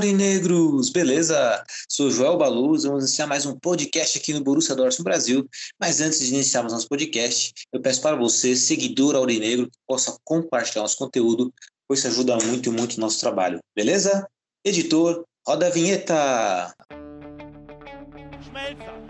Aurinegros, beleza? Sou Joel Baluz, vamos iniciar mais um podcast aqui no Borussia Dortmund Brasil. Mas antes de iniciarmos nosso podcast, eu peço para você, seguidor Aurinegro, que possa compartilhar nosso conteúdo, pois isso ajuda muito, muito o nosso trabalho, beleza? Editor, roda a vinheta! Schmelzer,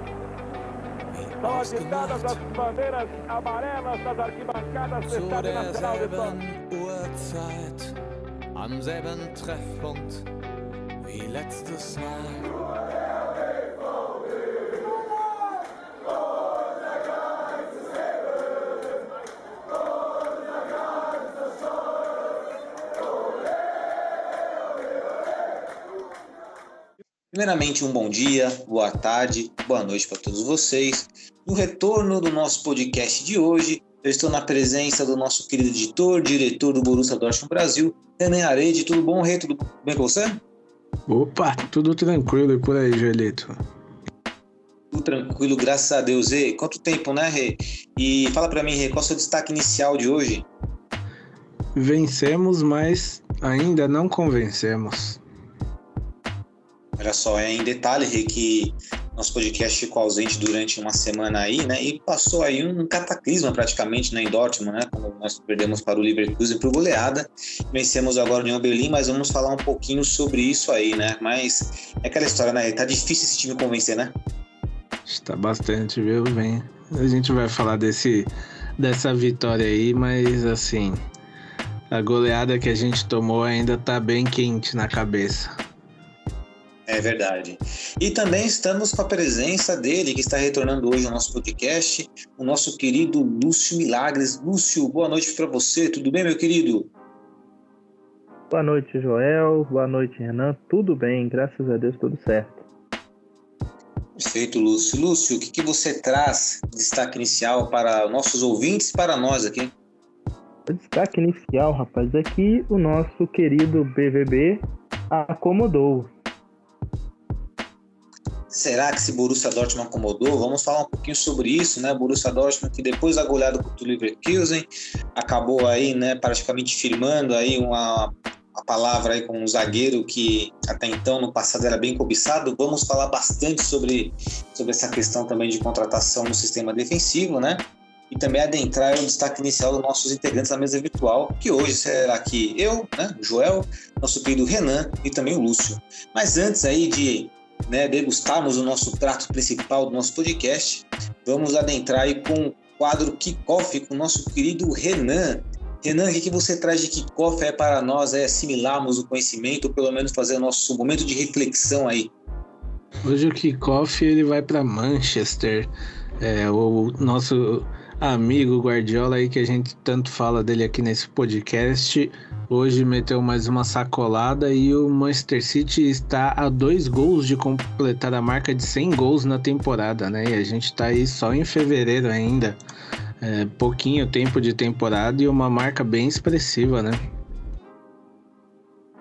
wie ausgemacht, das bandeiras amarelas das arquibancadas do Estádio Nacional de derselben Uhrzeit, am selben Treffpunkt wie letztes Mal. Primeiramente, um bom dia, boa tarde, boa noite para todos vocês. No retorno do nosso podcast de hoje, eu estou na presença do nosso querido editor, diretor do Borussia Dortmund Brasil, Renan Arede. Tudo bom, Rê? Tudo bem com você? Opa, tudo tranquilo e por aí, Joelito. Tudo tranquilo, graças a Deus. Rê, quanto tempo, né, Rê? E fala para mim, Rê, qual é o seu destaque inicial de hoje? Vencemos, mas ainda não convencemos. Olha só, é em detalhe, Rê, que nosso podcast ficou ausente durante uma semana aí, né? E passou aí um cataclisma praticamente né, em Dortmund, né? Quando nós perdemos para o Leverkusen por goleada. Vencemos agora o União mas vamos falar um pouquinho sobre isso aí, né? Mas é aquela história, né? Tá difícil esse time convencer, né? Está bastante, viu? Vem. A gente vai falar desse, dessa vitória aí, mas assim, a goleada que a gente tomou ainda tá bem quente na cabeça. É verdade. E também estamos com a presença dele, que está retornando hoje ao nosso podcast, o nosso querido Lúcio Milagres. Lúcio, boa noite para você. Tudo bem, meu querido? Boa noite, Joel. Boa noite, Renan. Tudo bem, graças a Deus, tudo certo. Perfeito, Lúcio. Lúcio, o que, que você traz de destaque inicial para nossos ouvintes e para nós aqui? O destaque inicial, rapaz, é que o nosso querido BVB acomodou. Será que esse Borussia Dortmund acomodou? Vamos falar um pouquinho sobre isso, né? Borussia Dortmund que depois da goleada contra o Leverkusen acabou aí, né, praticamente firmando aí uma palavra aí com um zagueiro que até então no passado era bem cobiçado. Vamos falar bastante sobre, sobre essa questão também de contratação no sistema defensivo, né? E também adentrar o destaque inicial dos nossos integrantes da mesa virtual, que hoje será aqui eu, né, o Joel, nosso querido Renan e também o Lúcio. Mas antes aí de né, degustarmos o nosso prato principal do nosso podcast, vamos adentrar aí com o quadro Kickoff com o nosso querido Renan. Renan, o que, você traz de kickoff é para nós é assimilarmos o conhecimento, ou pelo menos fazer o nosso momento de reflexão aí? Hoje o kickoff ele vai para Manchester. É, o nosso amigo Guardiola aí que a gente tanto fala dele aqui nesse podcast. Hoje meteu mais uma sacolada e o Manchester City está a dois gols de completar a marca de 100 gols na temporada, né? E a gente está aí só em fevereiro ainda. É, pouquinho tempo de temporada e uma marca bem expressiva, né?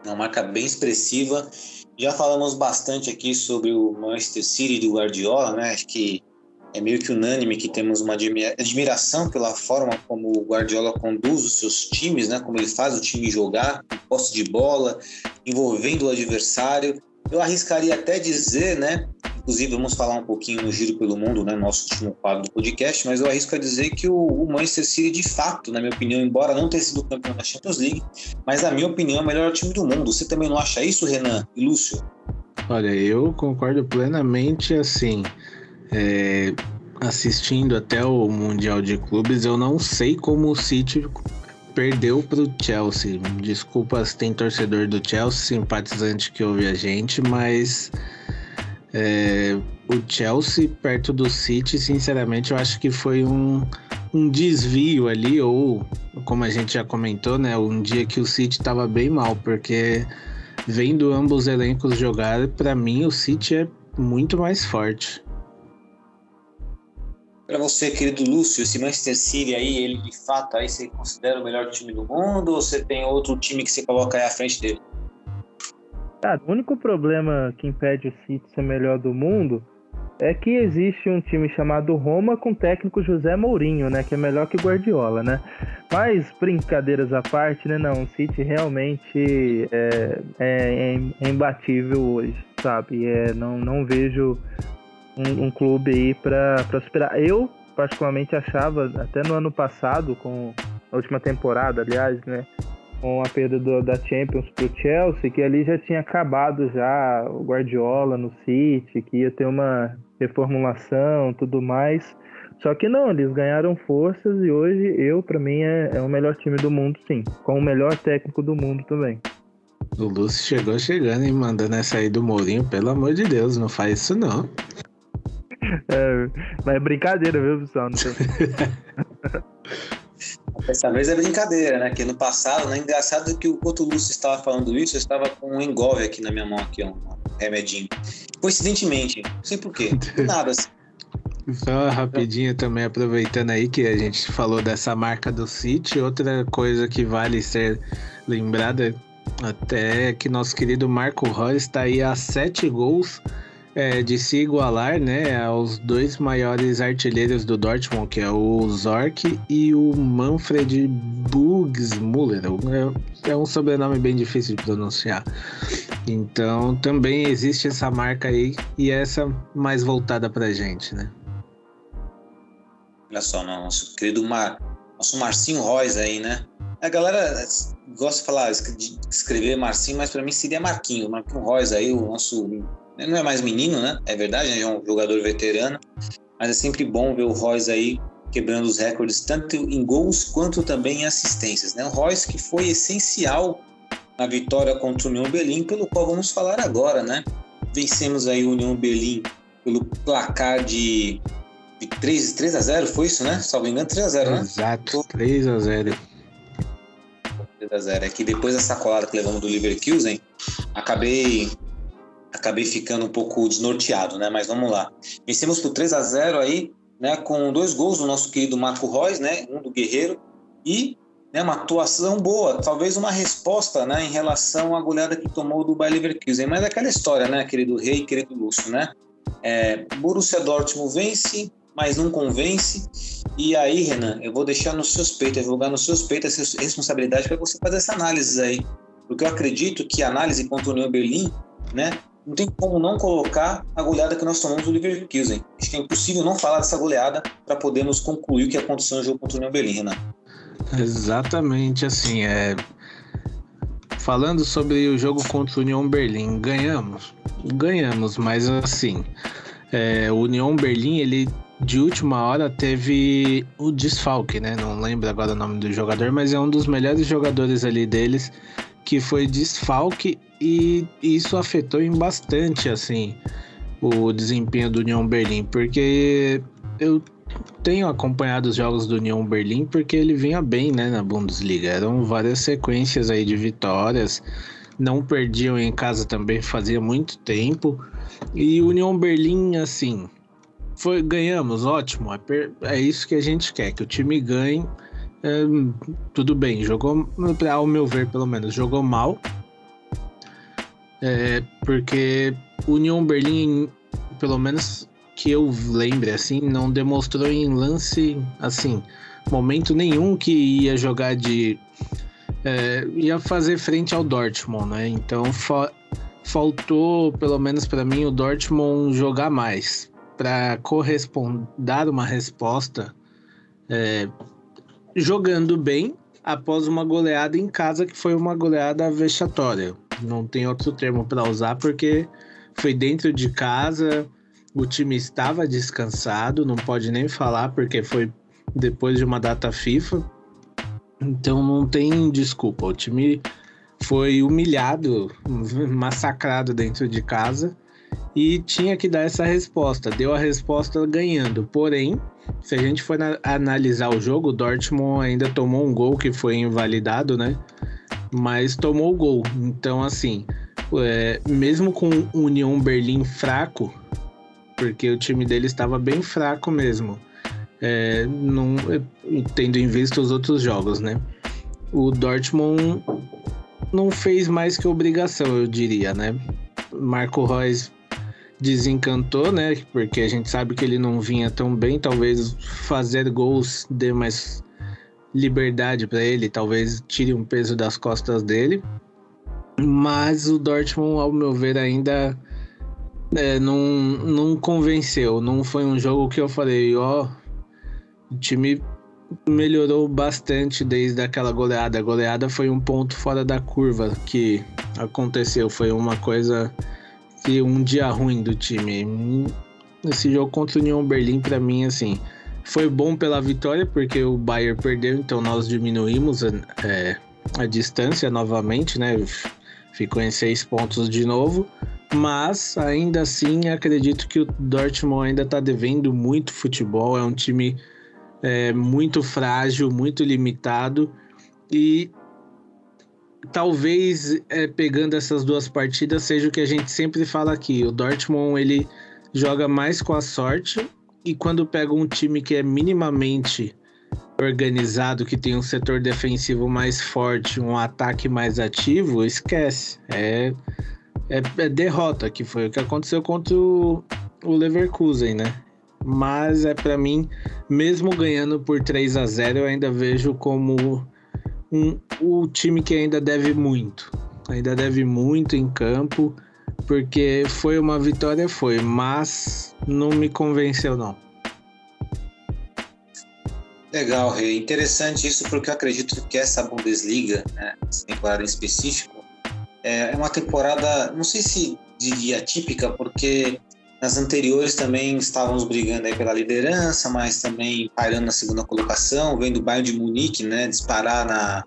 Uma marca bem expressiva. Já falamos bastante aqui sobre o Manchester City do Guardiola, né? Acho que é meio que unânime que temos uma admiração pela forma como o Guardiola conduz os seus times, né? Como ele faz o time jogar, posse de bola, envolvendo o adversário. Eu arriscaria até dizer, né? Inclusive, vamos falar um pouquinho no Giro pelo Mundo, né? Nosso último quadro do podcast, mas eu arrisco a dizer que o, o Manchester City, de fato, na minha opinião, embora não tenha sido campeão da Champions League, mas na minha opinião é o melhor time do mundo. Você também não acha isso, Renan e Lúcio? Olha, eu concordo plenamente assim. É, assistindo até o Mundial de Clubes, eu não sei como o City perdeu para o Chelsea. Desculpa se tem torcedor do Chelsea, simpatizante que ouve a gente, mas é, o Chelsea perto do City, sinceramente, eu acho que foi um, um desvio ali, ou como a gente já comentou, né? Um dia que o City estava bem mal, porque vendo ambos elencos jogar, para mim o City é muito mais forte. Para você, querido Lúcio, esse Manchester City aí, ele de fato aí você considera o melhor time do mundo ou você tem outro time que você coloca aí à frente dele? Cara, o único problema que impede o City ser melhor do mundo é que existe um time chamado Roma com o técnico José Mourinho, né? Que é melhor que Guardiola, né? Mas, brincadeiras à parte, né? Não, o City realmente é, é, é imbatível hoje, sabe? É, não, não vejo um, um clube aí para superar. Eu, particularmente, achava, até no ano passado, com a última temporada, aliás, né? com a perda do, da Champions para o Chelsea, que ali já tinha acabado já o Guardiola no City, que ia ter uma reformulação, tudo mais. Só que não, eles ganharam forças e hoje eu, para mim, é, é o melhor time do mundo, sim. Com o melhor técnico do mundo também. O Lúcio chegou chegando e mandando essa aí do Mourinho, pelo amor de Deus, não faz isso não. É, mas é brincadeira, viu, pessoal? Não tem... Dessa vez é brincadeira, né? Que no passado, né? Engraçado que o Couto Lúcio estava falando isso, eu estava com um engove aqui na minha mão, aqui, um remedinho. Coincidentemente, não sei porquê, nada assim. Só rapidinho também, aproveitando aí que a gente falou dessa marca do City, outra coisa que vale ser lembrada até que nosso querido Marco Reus está aí a sete gols é, de se igualar né, aos dois maiores artilheiros do Dortmund, que é o Zorc e o Manfred Bugsmuller. É, é um sobrenome bem difícil de pronunciar. Então também existe essa marca aí e essa mais voltada pra gente, né? Olha só, nosso querido Mar... nosso Marcinho Reis aí, né? A galera gosta de falar, de escrever Marcinho, mas para mim seria Marquinho. Marquinho Reis aí, o nosso não é mais menino, né? É verdade, é um jogador veterano, mas é sempre bom ver o Royce aí quebrando os recordes, tanto em gols quanto também em assistências, né? O Royce que foi essencial na vitória contra o União Berlim, pelo qual vamos falar agora, né? Vencemos aí o União Berlim pelo placar de, de 3, 3 a 0 foi isso, né? Salvo engano, 3 a 0 né? Exato, 3 a 0 3 a 0 É que depois da sacolada que levamos do Leverkusen, acabei acabei ficando um pouco desnorteado, né? Mas vamos lá. Vencemos por 3 a 0 aí, né? Com dois gols do nosso querido Marco Reus, né? Um do Guerreiro e né, uma atuação boa, talvez uma resposta, né? Em relação à goleada que tomou do Bayer Leverkusen. Mas é aquela história, né? Querido Rei, querido Lúcio, né? É, Borussia Dortmund vence, mas não convence. E aí, Renan, eu vou deixar nos seus peitos, eu vou jogar nos seus peitos essa responsabilidade para você fazer essa análise aí. Porque eu acredito que a análise contra o União Berlim, né, não tem como não colocar a goleada que nós tomamos do Leverkusen. Acho que é impossível não falar dessa goleada para podermos concluir o que aconteceu no jogo contra o União Berlim, Renan. Exatamente, assim, é... Falando sobre o jogo contra o União Berlim, ganhamos? Ganhamos, mas assim, é, o União Berlim, ele de última hora teve o desfalque, né? Não lembro agora o nome do jogador, mas é um dos melhores jogadores ali deles que foi desfalque e isso afetou em bastante assim o desempenho do União Berlim, porque eu tenho acompanhado os jogos do União Berlim porque ele vinha bem, né, na Bundesliga. Eram várias sequências aí de vitórias. Não perdiam em casa também fazia muito tempo. E União Berlim, assim, foi ganhamos, ótimo. É, é isso que a gente quer, que o time ganhe é, tudo bem, jogou, ao meu ver, pelo menos, jogou mal. É, porque Union Berlim, pelo menos que eu lembre, assim, não demonstrou em lance, assim, momento nenhum que ia jogar de. É, ia fazer frente ao Dortmund, né? Então fa faltou, pelo menos para mim, o Dortmund jogar mais para corresponder, dar uma resposta é, jogando bem após uma goleada em casa que foi uma goleada vexatória. Não tem outro termo para usar porque foi dentro de casa, o time estava descansado, não pode nem falar porque foi depois de uma data FIFA. Então não tem desculpa. O time foi humilhado, massacrado dentro de casa e tinha que dar essa resposta. Deu a resposta ganhando. Porém, se a gente for analisar o jogo, o Dortmund ainda tomou um gol que foi invalidado, né? mas tomou o gol. Então, assim, é, mesmo com o União Berlim fraco, porque o time dele estava bem fraco mesmo, é, não, tendo em vista os outros jogos, né? O Dortmund não fez mais que obrigação, eu diria, né? Marco Reus desencantou, né? Porque a gente sabe que ele não vinha tão bem. Talvez fazer gols dê mais liberdade para ele, talvez tire um peso das costas dele. Mas o Dortmund, ao meu ver, ainda é, não, não convenceu. Não foi um jogo que eu falei, ó, o time melhorou bastante desde aquela goleada. A goleada foi um ponto fora da curva que aconteceu. Foi uma coisa que um dia ruim do time. Esse jogo contra o União Berlim, para mim, assim, foi bom pela vitória, porque o Bayern perdeu, então nós diminuímos é, a distância novamente, né? Ficou em seis pontos de novo. Mas ainda assim acredito que o Dortmund ainda está devendo muito futebol. É um time é, muito frágil, muito limitado. E talvez é, pegando essas duas partidas seja o que a gente sempre fala aqui. O Dortmund ele joga mais com a sorte e quando pega um time que é minimamente organizado, que tem um setor defensivo mais forte, um ataque mais ativo, esquece. É, é, é derrota, que foi o que aconteceu contra o, o Leverkusen, né? Mas é para mim, mesmo ganhando por 3 a 0 eu ainda vejo como um, o time que ainda deve muito. Ainda deve muito em campo, porque foi uma vitória, foi, mas não me convenceu não. Legal, Rei. Interessante isso, porque eu acredito que essa Bundesliga, né, essa temporada em específico, é uma temporada, não sei se diria típica, porque nas anteriores também estávamos brigando aí pela liderança, mas também pairando na segunda colocação, vendo o Bayern de Munique né, disparar na,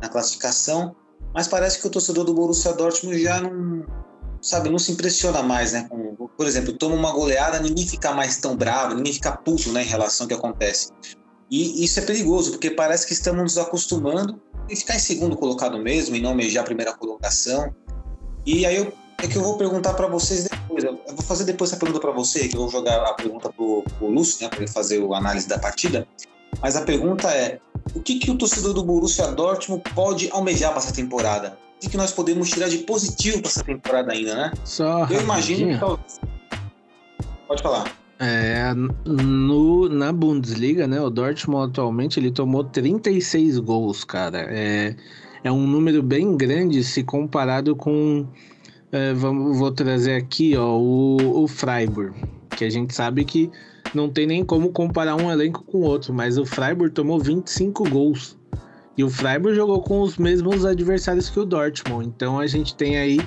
na classificação. Mas parece que o torcedor do Borussia Dortmund já não, sabe, não se impressiona mais, né? Com, por exemplo, toma uma goleada, ninguém fica mais tão bravo, ninguém fica puto, né, em relação ao que acontece. E isso é perigoso, porque parece que estamos nos acostumando a ficar em segundo colocado mesmo, e não almejar a primeira colocação. E aí eu é que eu vou perguntar para vocês depois. Eu vou fazer depois essa pergunta para você, que eu vou jogar a pergunta pro, pro Lúcio, né, para ele fazer a análise da partida. Mas a pergunta é: o que, que o torcedor do Borussia Dortmund pode almejar para essa temporada? O que, que nós podemos tirar de positivo para essa temporada ainda, né? Só eu imagino que Pode falar. É, no, na Bundesliga, né, o Dortmund atualmente ele tomou 36 gols, cara. É, é um número bem grande se comparado com é, vamos, vou trazer aqui ó, o, o Freiburg, que a gente sabe que não tem nem como comparar um elenco com o outro, mas o Freiburg tomou 25 gols. E o Freiburg jogou com os mesmos adversários que o Dortmund. Então a gente tem aí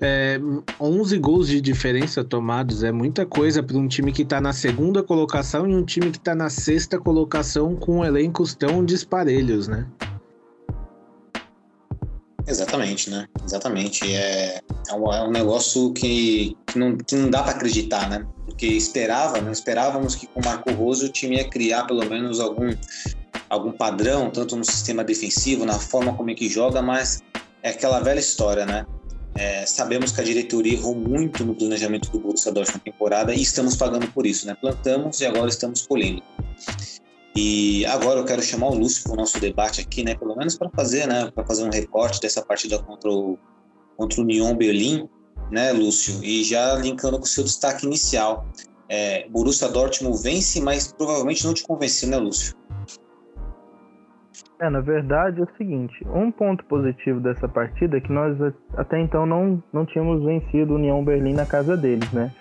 é, 11 gols de diferença tomados. É muita coisa para um time que está na segunda colocação e um time que está na sexta colocação com elencos tão disparelhos, né? Exatamente, né? Exatamente. É, é, um, é um negócio que, que, não, que não dá para acreditar, né? Porque esperava, né? esperávamos que com o Marco Rose o time ia criar pelo menos algum, algum padrão, tanto no sistema defensivo, na forma como é que joga, mas é aquela velha história, né? É, sabemos que a diretoria errou muito no planejamento do Borussia Dortmund na temporada e estamos pagando por isso, né? Plantamos e agora estamos colhendo. E agora eu quero chamar o Lúcio para o nosso debate aqui, né? Pelo menos para fazer, né? Para fazer um recorte dessa partida contra o contra o Nyon Berlim, né, Lúcio? E já linkando com o seu destaque inicial, é, Borussia Dortmund vence, mas provavelmente não te convenceu, né, Lúcio? É, na verdade é o seguinte, um ponto positivo dessa partida é que nós até então não, não tínhamos vencido o União Berlim na casa deles, né?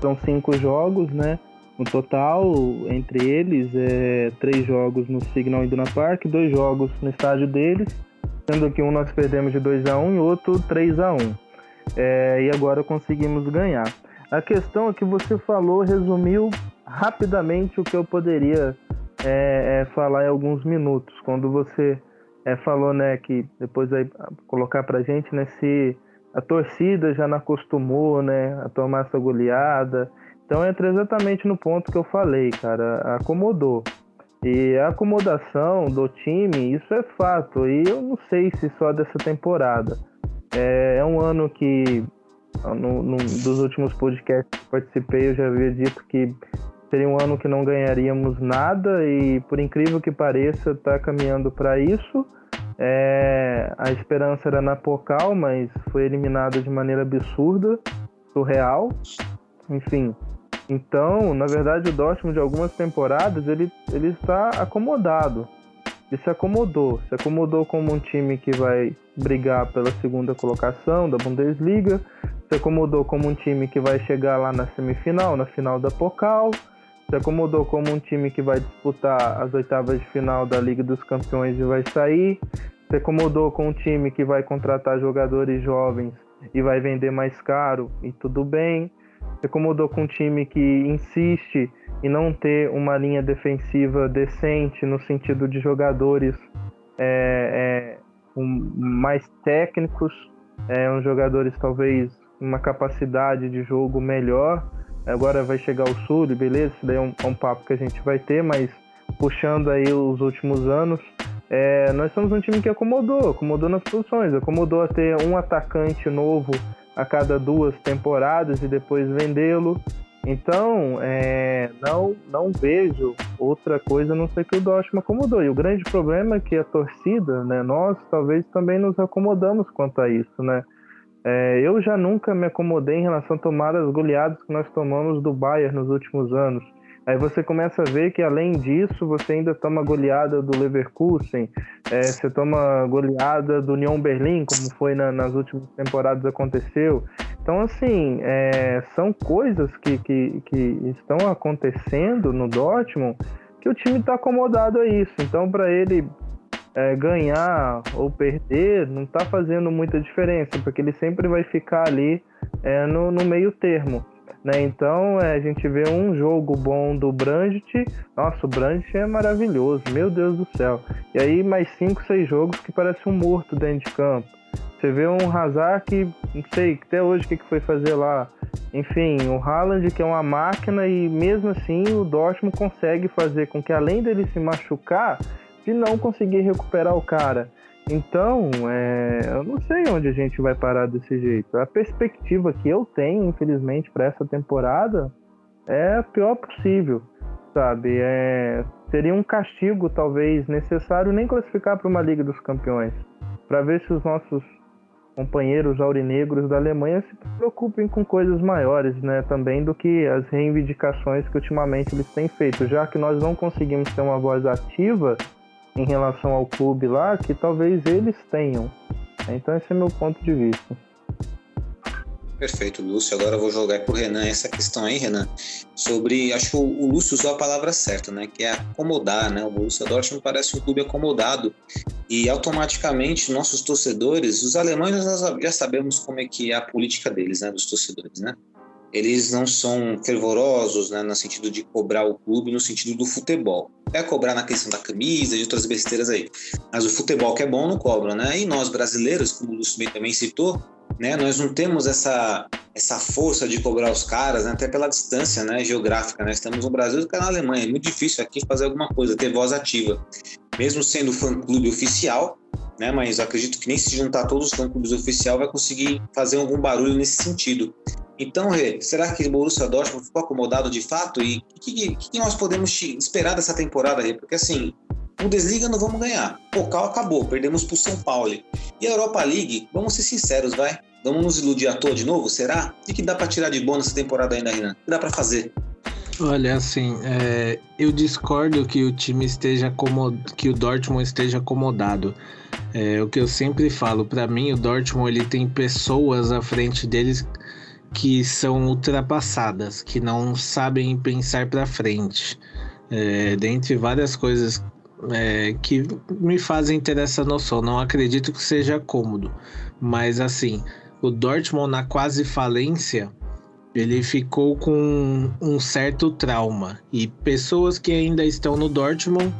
São cinco jogos, né? No total, entre eles, é, três jogos no Signal Iduna Park, dois jogos no estádio deles, sendo que um nós perdemos de 2 a 1 um, e outro 3 a 1 um. é, E agora conseguimos ganhar. A questão é que você falou, resumiu rapidamente o que eu poderia é, é, falar em alguns minutos. Quando você é, falou, né, que depois vai colocar pra gente, né, se a torcida já não acostumou, né, a tomar essa goleada, então entra exatamente no ponto que eu falei, cara, acomodou. E a acomodação do time, isso é fato. E eu não sei se só dessa temporada. É, é um ano que, no, no, dos últimos podcasts que participei, eu já havia dito que seria um ano que não ganharíamos nada. E por incrível que pareça, está caminhando para isso. É, a esperança era na Pocal, mas foi eliminada de maneira absurda, surreal. Enfim, então, na verdade, o Dortmund de algumas temporadas ele, ele está acomodado. Ele se acomodou. Se acomodou como um time que vai brigar pela segunda colocação da Bundesliga. Se acomodou como um time que vai chegar lá na semifinal, na final da Pokal. Se acomodou como um time que vai disputar as oitavas de final da Liga dos Campeões e vai sair. Se acomodou com um time que vai contratar jogadores jovens e vai vender mais caro e tudo bem se acomodou com um time que insiste em não ter uma linha defensiva decente no sentido de jogadores é, é, um, mais técnicos, é, uns jogadores talvez uma capacidade de jogo melhor. Agora vai chegar o Sul, beleza, isso daí é um, é um papo que a gente vai ter, mas puxando aí os últimos anos, é, nós somos um time que acomodou, acomodou nas posições, acomodou a ter um atacante novo a cada duas temporadas e depois vendê-lo. Então, é, não, não vejo outra coisa a não ser que o Dortmund acomodou. E o grande problema é que a torcida, né, nós talvez também nos acomodamos quanto a isso, né? É, eu já nunca me acomodei em relação a tomar as goleadas que nós tomamos do Bayern nos últimos anos. Aí você começa a ver que além disso você ainda toma goleada do Leverkusen, é, você toma goleada do Union Berlim, como foi na, nas últimas temporadas aconteceu. Então assim, é, são coisas que, que, que estão acontecendo no Dortmund que o time está acomodado a isso. Então para ele é, ganhar ou perder não está fazendo muita diferença, porque ele sempre vai ficar ali é, no, no meio termo. Né? Então é, a gente vê um jogo bom do Brandt. Nossa, o Brandt é maravilhoso, meu Deus do céu. E aí mais 5, 6 jogos que parece um morto dentro de campo. Você vê um Hazard que, não sei, até hoje o que, que foi fazer lá. Enfim, o Haaland que é uma máquina e mesmo assim o Dortmund consegue fazer com que além dele se machucar, de não conseguir recuperar o cara. Então, é, eu não sei onde a gente vai parar desse jeito. A perspectiva que eu tenho, infelizmente, para essa temporada é a pior possível, sabe? É, seria um castigo, talvez, necessário nem classificar para uma Liga dos Campeões, para ver se os nossos companheiros aurinegros da Alemanha se preocupem com coisas maiores, né? Também do que as reivindicações que ultimamente eles têm feito, já que nós não conseguimos ter uma voz ativa em relação ao clube lá que talvez eles tenham. Então esse é meu ponto de vista. Perfeito, Lúcio. Agora eu vou jogar para o Renan essa questão aí, Renan, sobre. Acho que o, Lúcio usou a palavra certa, né? Que é acomodar, né? O Borussia Dortmund parece um clube acomodado e automaticamente nossos torcedores, os alemães, nós já sabemos como é que é a política deles, né? Dos torcedores, né? Eles não são fervorosos né, no sentido de cobrar o clube, no sentido do futebol. É cobrar na questão da camisa, de outras besteiras aí. Mas o futebol que é bom não cobra, né? E nós brasileiros, como o Lúcio também citou, né, nós não temos essa, essa força de cobrar os caras, né, até pela distância né, geográfica. Né? Estamos no Brasil e na Alemanha. É muito difícil aqui fazer alguma coisa, ter voz ativa. Mesmo sendo fã-clube oficial, né, mas acredito que nem se juntar todos os fã-clubes oficial vai conseguir fazer algum barulho nesse sentido. Então, Rê, será que o Borussia Dortmund ficou acomodado de fato? E o que, que, que, nós podemos esperar dessa temporada, Rê? Porque assim, Bundesliga não vamos ganhar. Pocal acabou, perdemos para o São Paulo. E a Europa League, vamos ser sinceros, vai? Vamos nos iludir à toa de novo? Será? O que, dá para tirar de bom nessa temporada ainda, Renan? O que dá para fazer? Olha, assim, é, eu discordo que o time esteja acomod... que o Dortmund esteja acomodado. É, o que eu sempre falo, para mim o Dortmund ele tem pessoas à frente deles que são ultrapassadas, que não sabem pensar para frente. É, dentre várias coisas é, que me fazem ter essa noção. Não acredito que seja cômodo, mas assim, o Dortmund na quase falência, ele ficou com um certo trauma e pessoas que ainda estão no Dortmund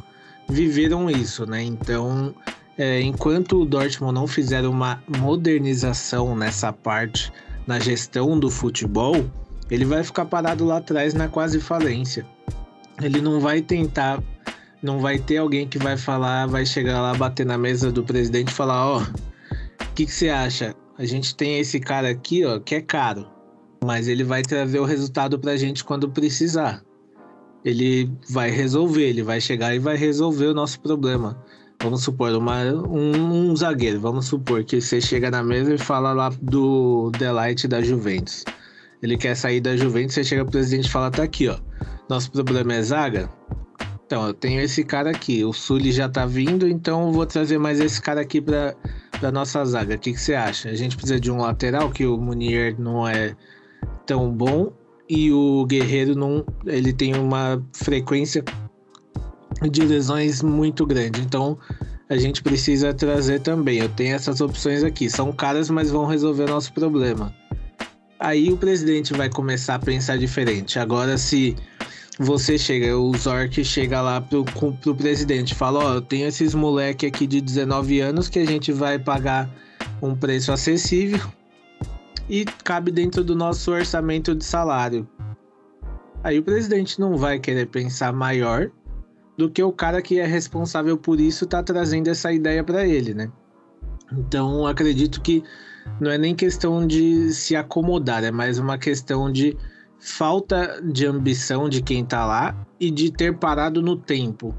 viveram isso, né? Então, é, enquanto o Dortmund não fizer uma modernização nessa parte na gestão do futebol, ele vai ficar parado lá atrás na quase falência. Ele não vai tentar não vai ter alguém que vai falar, vai chegar lá, bater na mesa do presidente e falar, ó, oh, o que, você acha? A gente tem esse cara aqui, ó, que é caro, mas ele vai trazer o resultado pra gente quando precisar. Ele vai resolver, ele vai chegar e vai resolver o nosso problema. Vamos supor, uma, um, um zagueiro, vamos supor que você chega na mesa e fala lá do Delight da Juventus. Ele quer sair da Juventus, você chega pro presidente e fala, tá aqui, ó. Nosso problema é zaga, então, eu tenho esse cara aqui. O Sully já tá vindo, então eu vou trazer mais esse cara aqui pra, pra nossa zaga. O que, que você acha? A gente precisa de um lateral, que o Munier não é tão bom. E o Guerreiro não. Ele tem uma frequência de lesões muito grande. Então a gente precisa trazer também. Eu tenho essas opções aqui. São caras, mas vão resolver nosso problema. Aí o presidente vai começar a pensar diferente. Agora, se você chega, o Zork chega lá pro, pro presidente, fala, ó, oh, eu tenho esses moleque aqui de 19 anos que a gente vai pagar um preço acessível e cabe dentro do nosso orçamento de salário. Aí o presidente não vai querer pensar maior do que o cara que é responsável por isso tá trazendo essa ideia para ele, né? Então acredito que não é nem questão de se acomodar, é mais uma questão de falta de ambição de quem tá lá e de ter parado no tempo.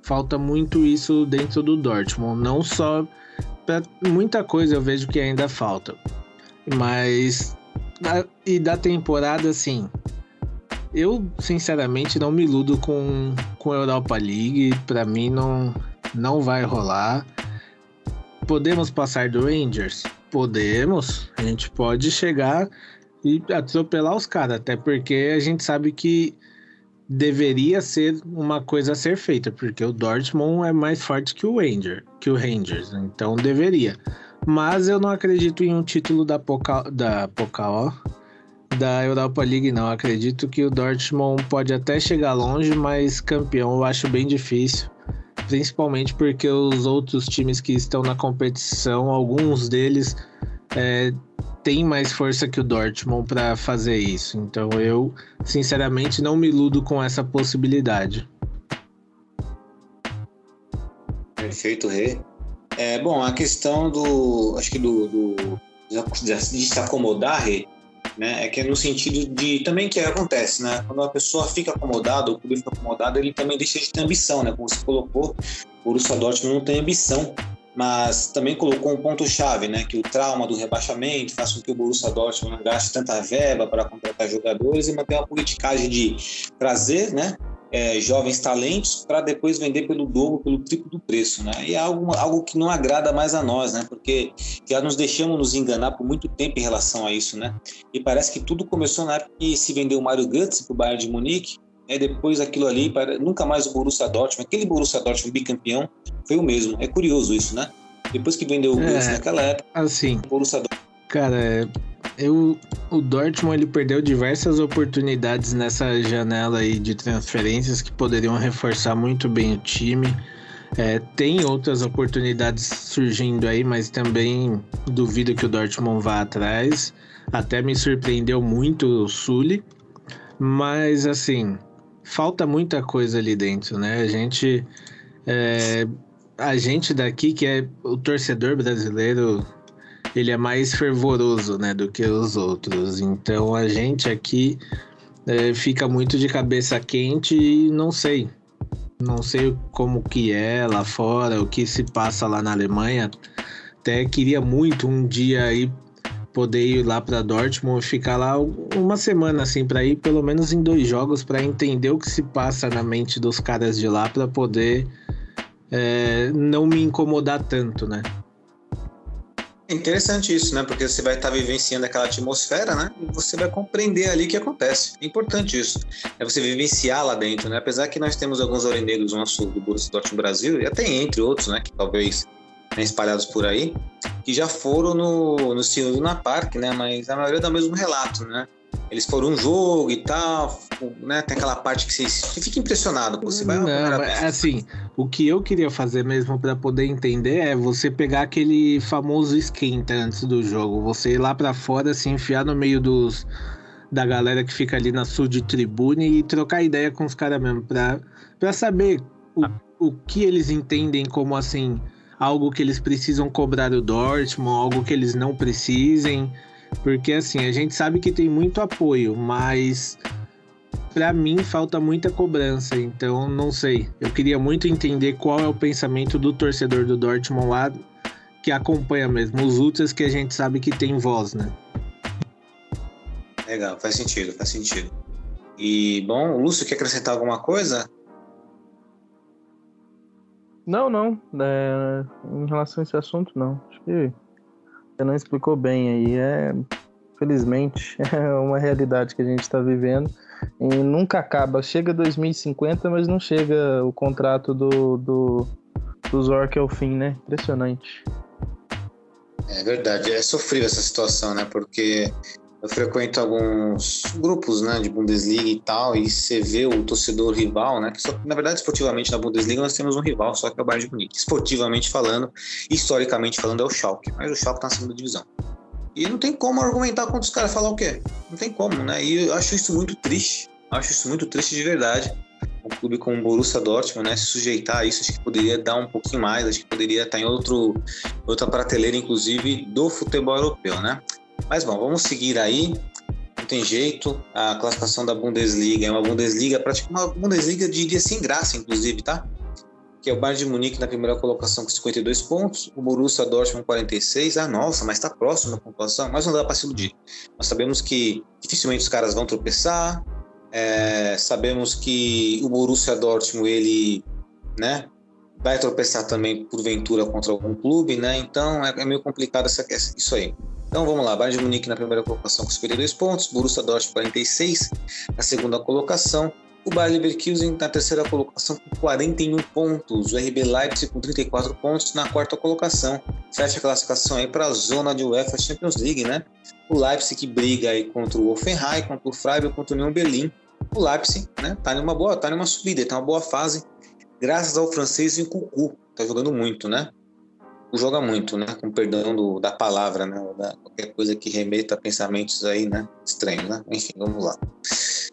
Falta muito isso dentro do Dortmund, não só para muita coisa eu vejo que ainda falta. Mas e da temporada assim, eu sinceramente não me iludo com com a Europa League, para mim não não vai rolar. Podemos passar do Rangers? Podemos. A gente pode chegar e atropelar os caras, até porque a gente sabe que deveria ser uma coisa a ser feita, porque o Dortmund é mais forte que o Ranger, que o Rangers, então deveria. Mas eu não acredito em um título da Poca, da Pokal, da Europa League não. Acredito que o Dortmund pode até chegar longe, mas campeão eu acho bem difícil. Principalmente porque os outros times que estão na competição, alguns deles é, tem mais força que o Dortmund para fazer isso. Então eu, sinceramente, não me iludo com essa possibilidade. Perfeito, Rê. É, bom, a questão do. Acho que do. do de se acomodar, Rê, né? É que é no sentido de. Também que acontece, né? Quando a pessoa fica acomodada, o clube fica acomodado, ele também deixa de ter ambição, né? Como você colocou, o Borussia Dortmund não tem ambição mas também colocou um ponto-chave, né, que o trauma do rebaixamento faz com que o Borussia Dortmund gaste tanta verba para contratar jogadores e manter uma politicagem de trazer, né, é, jovens talentos para depois vender pelo dobro, pelo triplo do preço, né? E é algo, algo que não agrada mais a nós, né? Porque já nos deixamos nos enganar por muito tempo em relação a isso, né? E parece que tudo começou na época que se vendeu o Mário Götze para o Bayern de Munique, é depois aquilo ali, nunca mais o Borussia Dortmund, aquele Borussia Dortmund bicampeão, foi o mesmo. É curioso isso, né? Depois que vendeu o é, naquela época, assim, o Borussia Dortmund... Cara, eu, o Dortmund ele perdeu diversas oportunidades nessa janela aí de transferências que poderiam reforçar muito bem o time. É, tem outras oportunidades surgindo aí, mas também duvido que o Dortmund vá atrás. Até me surpreendeu muito o Sully. Mas assim, falta muita coisa ali dentro, né? A gente. É, a gente daqui, que é o torcedor brasileiro, ele é mais fervoroso, né, do que os outros. Então a gente aqui é, fica muito de cabeça quente e não sei. Não sei como que é lá fora, o que se passa lá na Alemanha. Até queria muito um dia aí poder ir lá para Dortmund, ficar lá uma semana assim para ir pelo menos em dois jogos para entender o que se passa na mente dos caras de lá para poder é, não me incomodar tanto, né? É interessante isso, né? Porque você vai estar vivenciando aquela atmosfera, né? E você vai compreender ali o que acontece. É importante isso. É você vivenciar lá dentro, né? Apesar que nós temos alguns aurinegros no nosso do Borussia Dortmund Brasil, e até entre outros, né? Que talvez né, espalhados por aí, que já foram no, no Na Park, né? Mas a maioria dá o mesmo relato, né? Eles foram um jogo e tal, né? Tem aquela parte que você, você fica impressionado. Você vai Não, assim, o que eu queria fazer mesmo para poder entender é você pegar aquele famoso esquenta antes do jogo, você ir lá para fora, se enfiar no meio dos da galera que fica ali na sul de tribune e trocar ideia com os caras mesmo para para saber o, o que eles entendem como assim algo que eles precisam cobrar o Dortmund, algo que eles não precisem, porque assim a gente sabe que tem muito apoio, mas para mim falta muita cobrança, então não sei. Eu queria muito entender qual é o pensamento do torcedor do Dortmund lá que acompanha mesmo os ultras que a gente sabe que tem voz, né? Legal, faz sentido, faz sentido. E, bom, o Lúcio quer acrescentar alguma coisa? Não, não. É, em relação a esse assunto, não. Acho que você não explicou bem aí. É, felizmente, é uma realidade que a gente está vivendo e nunca acaba. Chega 2050, mas não chega o contrato do, do, do Zork ao fim, né? Impressionante. É verdade, é sofrível essa situação, né? Porque eu frequento alguns grupos, né, de Bundesliga e tal, e você vê o torcedor rival, né, que só, na verdade esportivamente na Bundesliga nós temos um rival, só que é o Bayern de Munique. Esportivamente falando, historicamente falando é o Schalke, mas o Schalke tá na segunda divisão. E não tem como argumentar contra os caras falar o quê? Não tem como, né? E eu acho isso muito triste. Acho isso muito triste de verdade. Um clube como o Borussia Dortmund, né, se sujeitar a isso, acho que poderia dar um pouquinho mais, acho que poderia estar em outro, outra prateleira, inclusive, do futebol europeu, né? Mas bom, vamos seguir aí. Não tem jeito. A classificação da Bundesliga é uma Bundesliga, praticamente uma Bundesliga, diria sem graça, inclusive, tá? Que é o Bayern de Munique na primeira colocação com 52 pontos, o Borussia Dortmund 46. Ah, nossa, mas está próximo da pontuação, mas não dá para se iludir. Nós sabemos que dificilmente os caras vão tropeçar. É, sabemos que o Borussia Dortmund ele, né, vai tropeçar também porventura contra algum clube, né? Então é, é meio complicado essa, isso aí. Então vamos lá, Bayern de Munique na primeira colocação com 52 pontos, Borussia Dortmund 46 na segunda colocação, o Bayer Leverkusen na terceira colocação com 41 pontos, o RB Leipzig com 34 pontos na quarta colocação. Fecha a classificação aí para a zona de UEFA Champions League, né? O Leipzig que briga aí contra o Offenheim, contra o Freiburg, contra o União Berlim. O Leipzig, né, tá numa boa, tá numa subida, tá numa boa fase, graças ao francês Cucu, tá jogando muito, né? Joga muito, né? Com perdão do, da palavra, né? Da, qualquer coisa que remeta a pensamentos aí, né? Estranhos, né? Enfim, vamos lá.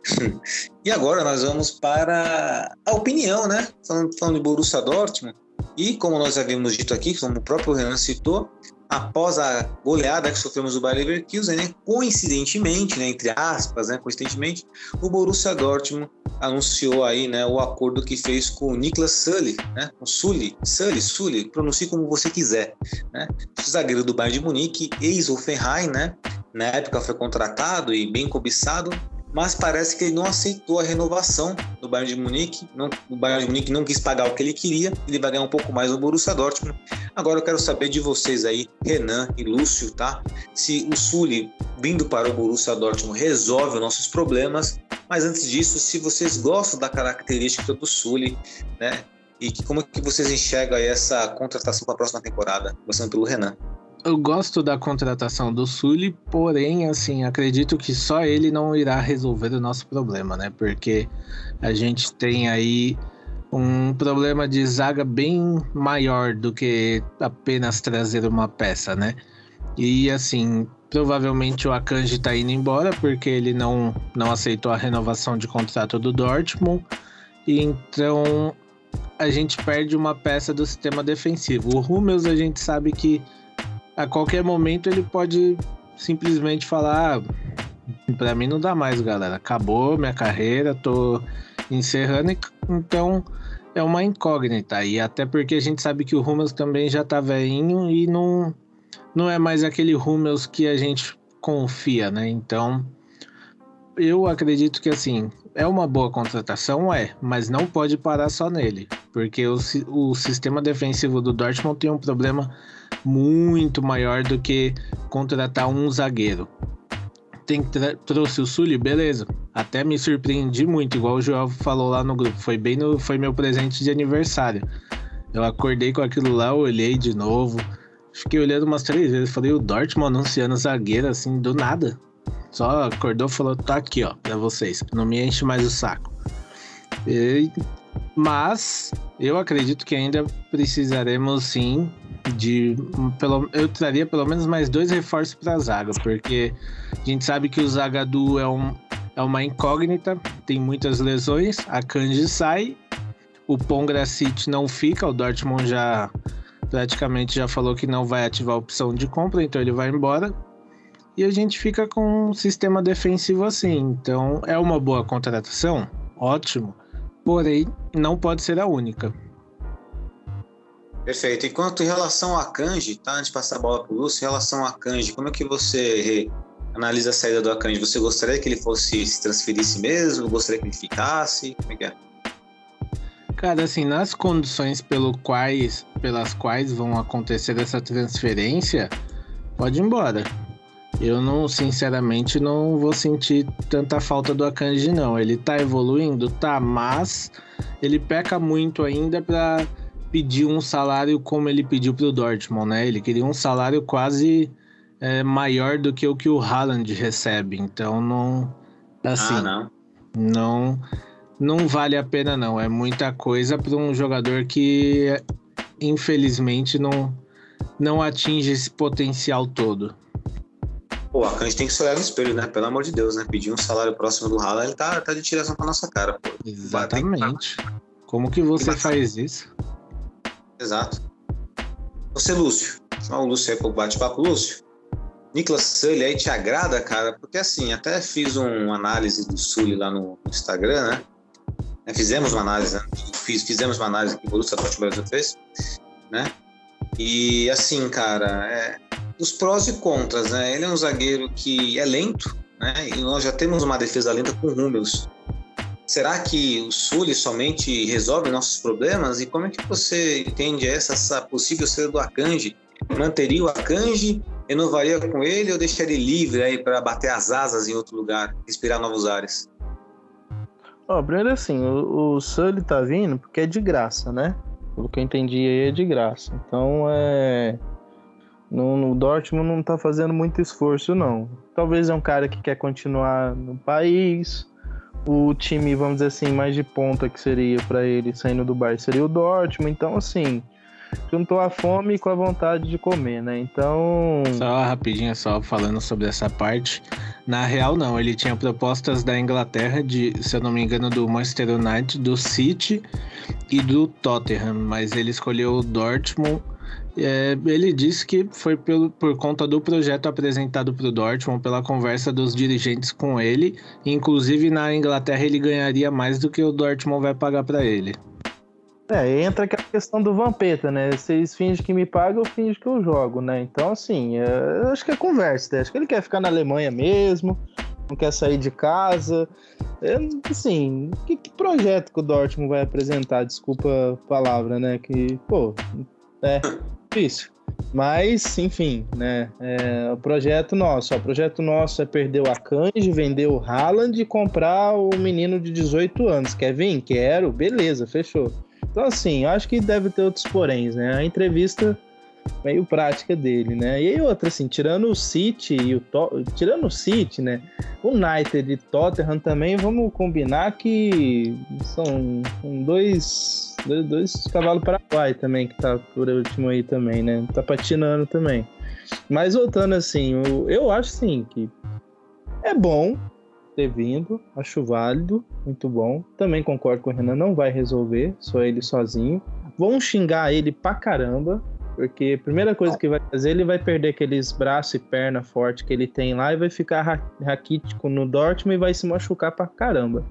e agora nós vamos para a opinião, né? Falando, falando de Borussia Dortmund. E como nós havíamos dito aqui, como o próprio Renan citou, após a goleada que sofremos o Bayer Leverkusen, né, coincidentemente, né, entre aspas, né, coincidentemente, o Borussia Dortmund anunciou aí, né, o acordo que fez com o Niklas Sully, né, o Sully, Sully, Sully, pronuncie como você quiser, né, zagueiro do Bayern de Munique, ex-Offenheim, né, na época foi contratado e bem cobiçado, mas parece que ele não aceitou a renovação do Bayern de Munique. Não, o Bayern de Munique não quis pagar o que ele queria, ele vai ganhar um pouco mais no Borussia Dortmund. Agora eu quero saber de vocês aí, Renan e Lúcio, tá? Se o Sully vindo para o Borussia Dortmund resolve os nossos problemas, mas antes disso, se vocês gostam da característica do Sully, né? E que, como que vocês enxergam essa contratação para a próxima temporada? Começando pelo Renan eu gosto da contratação do Sully, porém, assim, acredito que só ele não irá resolver o nosso problema, né? Porque a gente tem aí um problema de zaga bem maior do que apenas trazer uma peça, né? E assim, provavelmente o Akanji tá indo embora porque ele não, não aceitou a renovação de contrato do Dortmund. E então a gente perde uma peça do sistema defensivo. O Hummels a gente sabe que a qualquer momento ele pode simplesmente falar: ah, para mim não dá mais, galera. Acabou minha carreira, tô encerrando. Então é uma incógnita. E até porque a gente sabe que o Rummels também já tá velhinho e não, não é mais aquele Rummels que a gente confia, né? Então eu acredito que assim é uma boa contratação, é, mas não pode parar só nele, porque o, o sistema defensivo do Dortmund tem um problema muito maior do que contratar um zagueiro. Tem, trouxe o Sully, beleza. Até me surpreendi muito, igual o Joel falou lá no grupo. Foi bem no, foi meu presente de aniversário. Eu acordei com aquilo lá, olhei de novo. Fiquei olhando umas três vezes. Falei, o Dortmund anunciando zagueiro assim, do nada. Só acordou e falou, tá aqui, ó, pra vocês. Não me enche mais o saco. E, mas eu acredito que ainda precisaremos sim de pelo, eu traria pelo menos mais dois reforços para a zaga, porque a gente sabe que o Zagadu é, um, é uma incógnita, tem muitas lesões, a Kanji sai, o Pongracic não fica, o Dortmund já praticamente já falou que não vai ativar a opção de compra, então ele vai embora. E a gente fica com um sistema defensivo assim. Então é uma boa contratação, ótimo. Porém, não pode ser a única. Perfeito. Enquanto em relação a Kanji, tá? Antes de passar a bola para o Lúcio, em relação a Kanji, como é que você analisa a saída do Akanji? Você gostaria que ele fosse se transferisse mesmo? Gostaria que ele ficasse? Como é que é? Cara, assim, nas condições pelo quais, pelas quais vão acontecer essa transferência, pode ir embora. Eu não, sinceramente, não vou sentir tanta falta do Akanji, não. Ele tá evoluindo? Tá, mas ele peca muito ainda para pedir um salário como ele pediu pro Dortmund, né? Ele queria um salário quase é, maior do que o que o Haaland recebe. Então, não. Assim, ah, não. não. Não vale a pena, não. É muita coisa para um jogador que, infelizmente, não, não atinge esse potencial todo. Pô, a gente tem que se olhar no espelho, né? Pelo amor de Deus, né? Pedir um salário próximo do Haaland, ele tá, tá de tiração pra nossa cara, pô. Exatamente. Como que você faz isso? Exato. Você, Lúcio. O Lúcio aí pro bate-papo. Lúcio, Niklas Sully aí te agrada, cara? Porque assim, até fiz uma análise do Sully lá no Instagram, né? É, fizemos uma análise, né? Fiz, fizemos uma análise que o Borussia Dortmund Brasil fez, né? E assim, cara, é, os prós e contras, né? Ele é um zagueiro que é lento, né? E nós já temos uma defesa lenta com números. Será que o Sully somente resolve nossos problemas? E como é que você entende essa, essa possível saída do Akanji? Manteria o Akanji, renovaria com ele ou deixaria ele livre aí para bater as asas em outro lugar, inspirar novos ares? Ó, primeiro assim, o, o Sully tá vindo porque é de graça, né? Pelo que eu entendi aí é de graça. Então é no, no Dortmund não tá fazendo muito esforço, não. Talvez é um cara que quer continuar no país. O time, vamos dizer assim, mais de ponta que seria para ele saindo do bar seria o Dortmund. Então, assim, juntou a fome com a vontade de comer, né? Então. Só rapidinho, só falando sobre essa parte. Na real, não. Ele tinha propostas da Inglaterra, de, se eu não me engano, do Manchester United, do City e do Tottenham, mas ele escolheu o Dortmund é, ele disse que foi pelo, por conta do projeto apresentado para o Dortmund, pela conversa dos dirigentes com ele. Inclusive na Inglaterra ele ganharia mais do que o Dortmund vai pagar para ele. É, entra aquela questão do Vampeta, né? Vocês fingem que me pagam, eu finge que eu jogo, né? Então, assim, é, eu acho que é conversa, né? Acho que ele quer ficar na Alemanha mesmo, não quer sair de casa. É, assim, que, que projeto que o Dortmund vai apresentar? Desculpa a palavra, né? Que, pô, é, difícil. Mas, enfim, né? É, o projeto nosso. o projeto nosso é perder o Akanji, vender o Haaland e comprar o menino de 18 anos. Quer vir? Quero. Beleza, fechou. Então, assim, acho que deve ter outros poréns, né? A entrevista meio prática dele, né? E aí outra, assim, tirando o City e o to... tirando o City, né? O United e Tottenham também, vamos combinar que são, são dois, dois, dois cavalos paraguai também, que tá por último aí também, né? Tá patinando também. Mas voltando assim, eu, eu acho sim que é bom ter vindo, acho válido, muito bom. Também concordo com o Renan, não vai resolver, só ele sozinho. Vão xingar ele pra caramba, porque a primeira coisa que vai fazer, ele vai perder aqueles braços e perna forte que ele tem lá e vai ficar ra raquítico no Dortmund e vai se machucar pra caramba.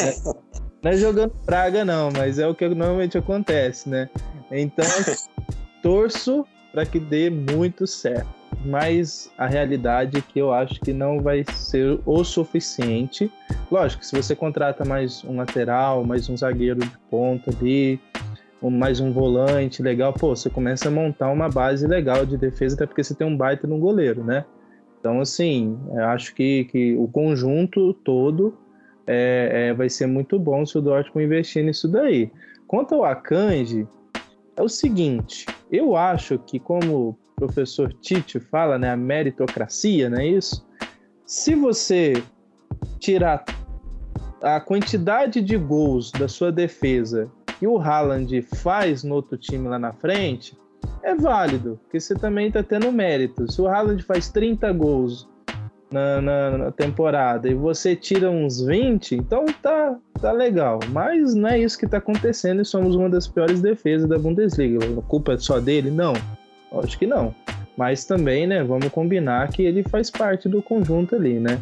é, não é jogando praga, não, mas é o que normalmente acontece, né? Então, torço para que dê muito certo. Mas a realidade é que eu acho que não vai ser o suficiente. Lógico, se você contrata mais um lateral, mais um zagueiro de ponta ali, mais um volante legal, pô, você começa a montar uma base legal de defesa, até porque você tem um baita no goleiro, né? Então, assim, acho que, que o conjunto todo é, é, vai ser muito bom se o Dortmund investir nisso daí. Quanto ao Akanji, é o seguinte, eu acho que como o professor Tite fala, né, a meritocracia, não é isso? Se você tirar a quantidade de gols da sua defesa que o Haaland faz no outro time lá na frente, é válido, porque você também está tendo mérito. Se o Haaland faz 30 gols na, na, na, temporada e você tira uns 20, então tá, tá legal. Mas não é isso que tá acontecendo e somos uma das piores defesas da Bundesliga. A culpa é só dele? Não. Acho que não. Mas também, né, vamos combinar que ele faz parte do conjunto ali, né?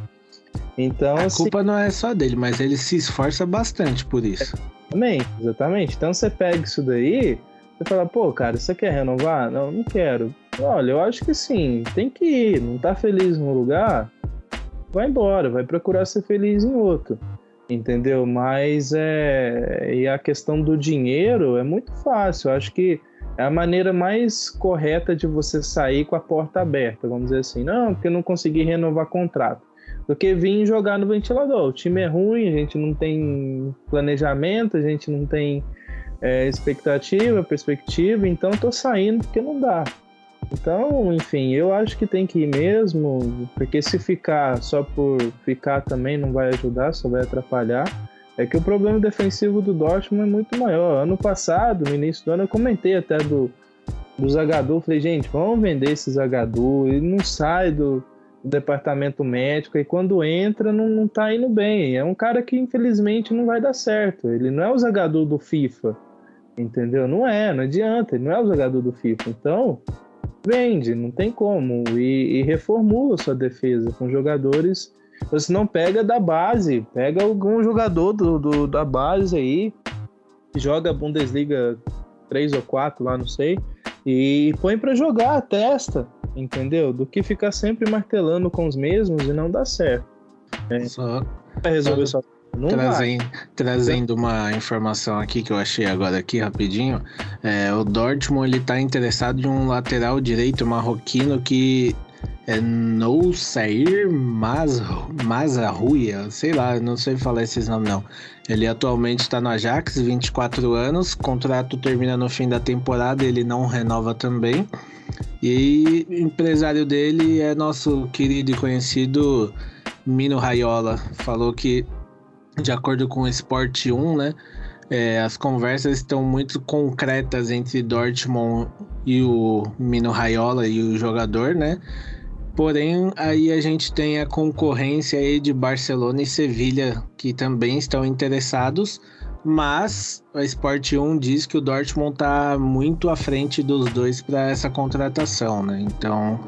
Então, a assim, culpa não é só dele, mas ele se esforça bastante por isso. Exatamente, exatamente. Então você pega isso daí, você fala, pô, cara, você quer renovar? Não, não quero. Olha, eu acho que sim, tem que ir. Não tá feliz num lugar? Vai embora, vai procurar ser feliz em outro. Entendeu? Mas é. E a questão do dinheiro é muito fácil. Eu acho que é a maneira mais correta de você sair com a porta aberta, vamos dizer assim. Não, porque eu não consegui renovar contrato. Do que vir jogar no ventilador. O time é ruim, a gente não tem planejamento, a gente não tem é, expectativa, perspectiva, então tô saindo porque não dá. Então, enfim, eu acho que tem que ir mesmo, porque se ficar só por ficar também não vai ajudar, só vai atrapalhar. É que o problema defensivo do Dortmund é muito maior. Ano passado, no início do ano, eu comentei até do, do Zagadou. Falei, gente, vamos vender esse Zagadou. Ele não sai do, departamento médico e quando entra não, não tá indo bem. É um cara que infelizmente não vai dar certo. Ele não é o Zagadou do FIFA, entendeu? Não é, não adianta. Ele não é o Zagadou do FIFA. Então, vende, não tem como. E, e reformula sua defesa com jogadores você não pega da base, pega algum jogador do, do da base aí, que joga Bundesliga 3 ou 4 lá, não sei, e põe para jogar a testa, entendeu? Do que ficar sempre martelando com os mesmos e não dá certo. É. Só, resolver só, não trazendo, trazendo uma informação aqui que eu achei agora aqui rapidinho, é, o Dortmund ele tá interessado em um lateral direito marroquino que é Noussair Mazarruia, sei lá, não sei falar esses nomes não. Ele atualmente está no Ajax, 24 anos, contrato termina no fim da temporada, ele não renova também. E empresário dele é nosso querido e conhecido Mino Raiola. Falou que, de acordo com o Sport 1, né, é, as conversas estão muito concretas entre Dortmund e o Mino Raiola e o jogador, né? Porém, aí a gente tem a concorrência aí de Barcelona e Sevilha, que também estão interessados, mas a Sport 1 diz que o Dortmund está muito à frente dos dois para essa contratação, né? Então,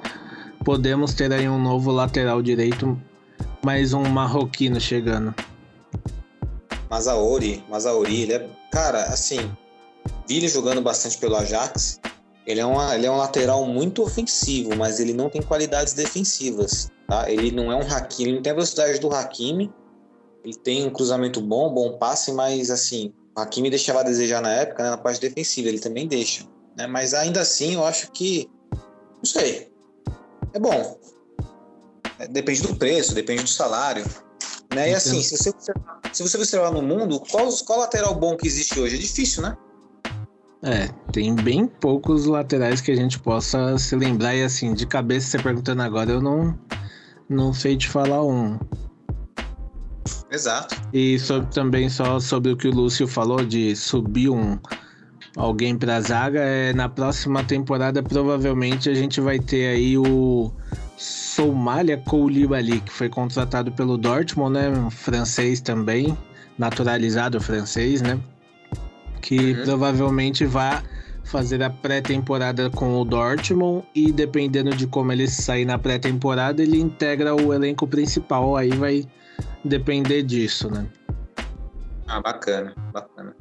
podemos ter aí um novo lateral direito, mais um marroquino chegando. Mazaori, Mazaori, ele é, cara, assim, vi ele jogando bastante pelo Ajax, ele é, uma, ele é um lateral muito ofensivo, mas ele não tem qualidades defensivas. Tá? Ele não é um Hakimi, ele não tem a velocidade do Hakimi. Ele tem um cruzamento bom, bom passe, mas assim, o Hakimi deixava a desejar na época, né, na parte defensiva, ele também deixa. Né? Mas ainda assim, eu acho que. Não sei. É bom. É, depende do preço, depende do salário. Né? E assim, se você, se você observar no mundo, qual, qual lateral bom que existe hoje? É difícil, né? É, tem bem poucos laterais que a gente possa se lembrar. E assim, de cabeça, você perguntando agora, eu não, não sei te falar um. Exato. E sobre, também só sobre o que o Lúcio falou de subir um alguém para a zaga, é, na próxima temporada provavelmente a gente vai ter aí o Soumalia Koulibaly, que foi contratado pelo Dortmund, né? Um francês também, naturalizado francês, né? que uhum. provavelmente vai fazer a pré-temporada com o Dortmund e dependendo de como ele sair na pré-temporada, ele integra o elenco principal, aí vai depender disso, né? Ah, bacana, bacana.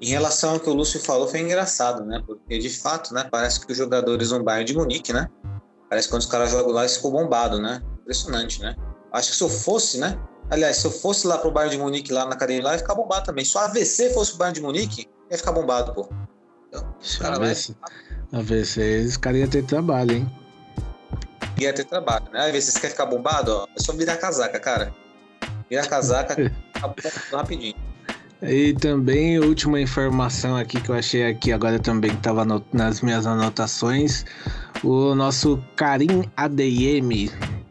Em relação ao que o Lúcio falou, foi engraçado, né? Porque de fato, né, parece que os jogadores no Bayern de Munique, né? Parece que quando os caras jogam lá, eles ficam bombados, né? Impressionante, né? Acho que se eu fosse, né? Aliás, se eu fosse lá pro Bayern de Munique, lá na academia, lá, ia ficar bombado também. Se o AVC fosse pro Bayern de Munique, ia ficar bombado, pô. Então, cara AVC, vai... AVC, esse cara ia ter trabalho, hein? Ia ter trabalho, né? AVC, você quer ficar bombado, ó, é só virar casaca, cara. Virar casaca, rapidinho. E também, última informação aqui que eu achei aqui, agora também estava nas minhas anotações, o nosso Karim ADM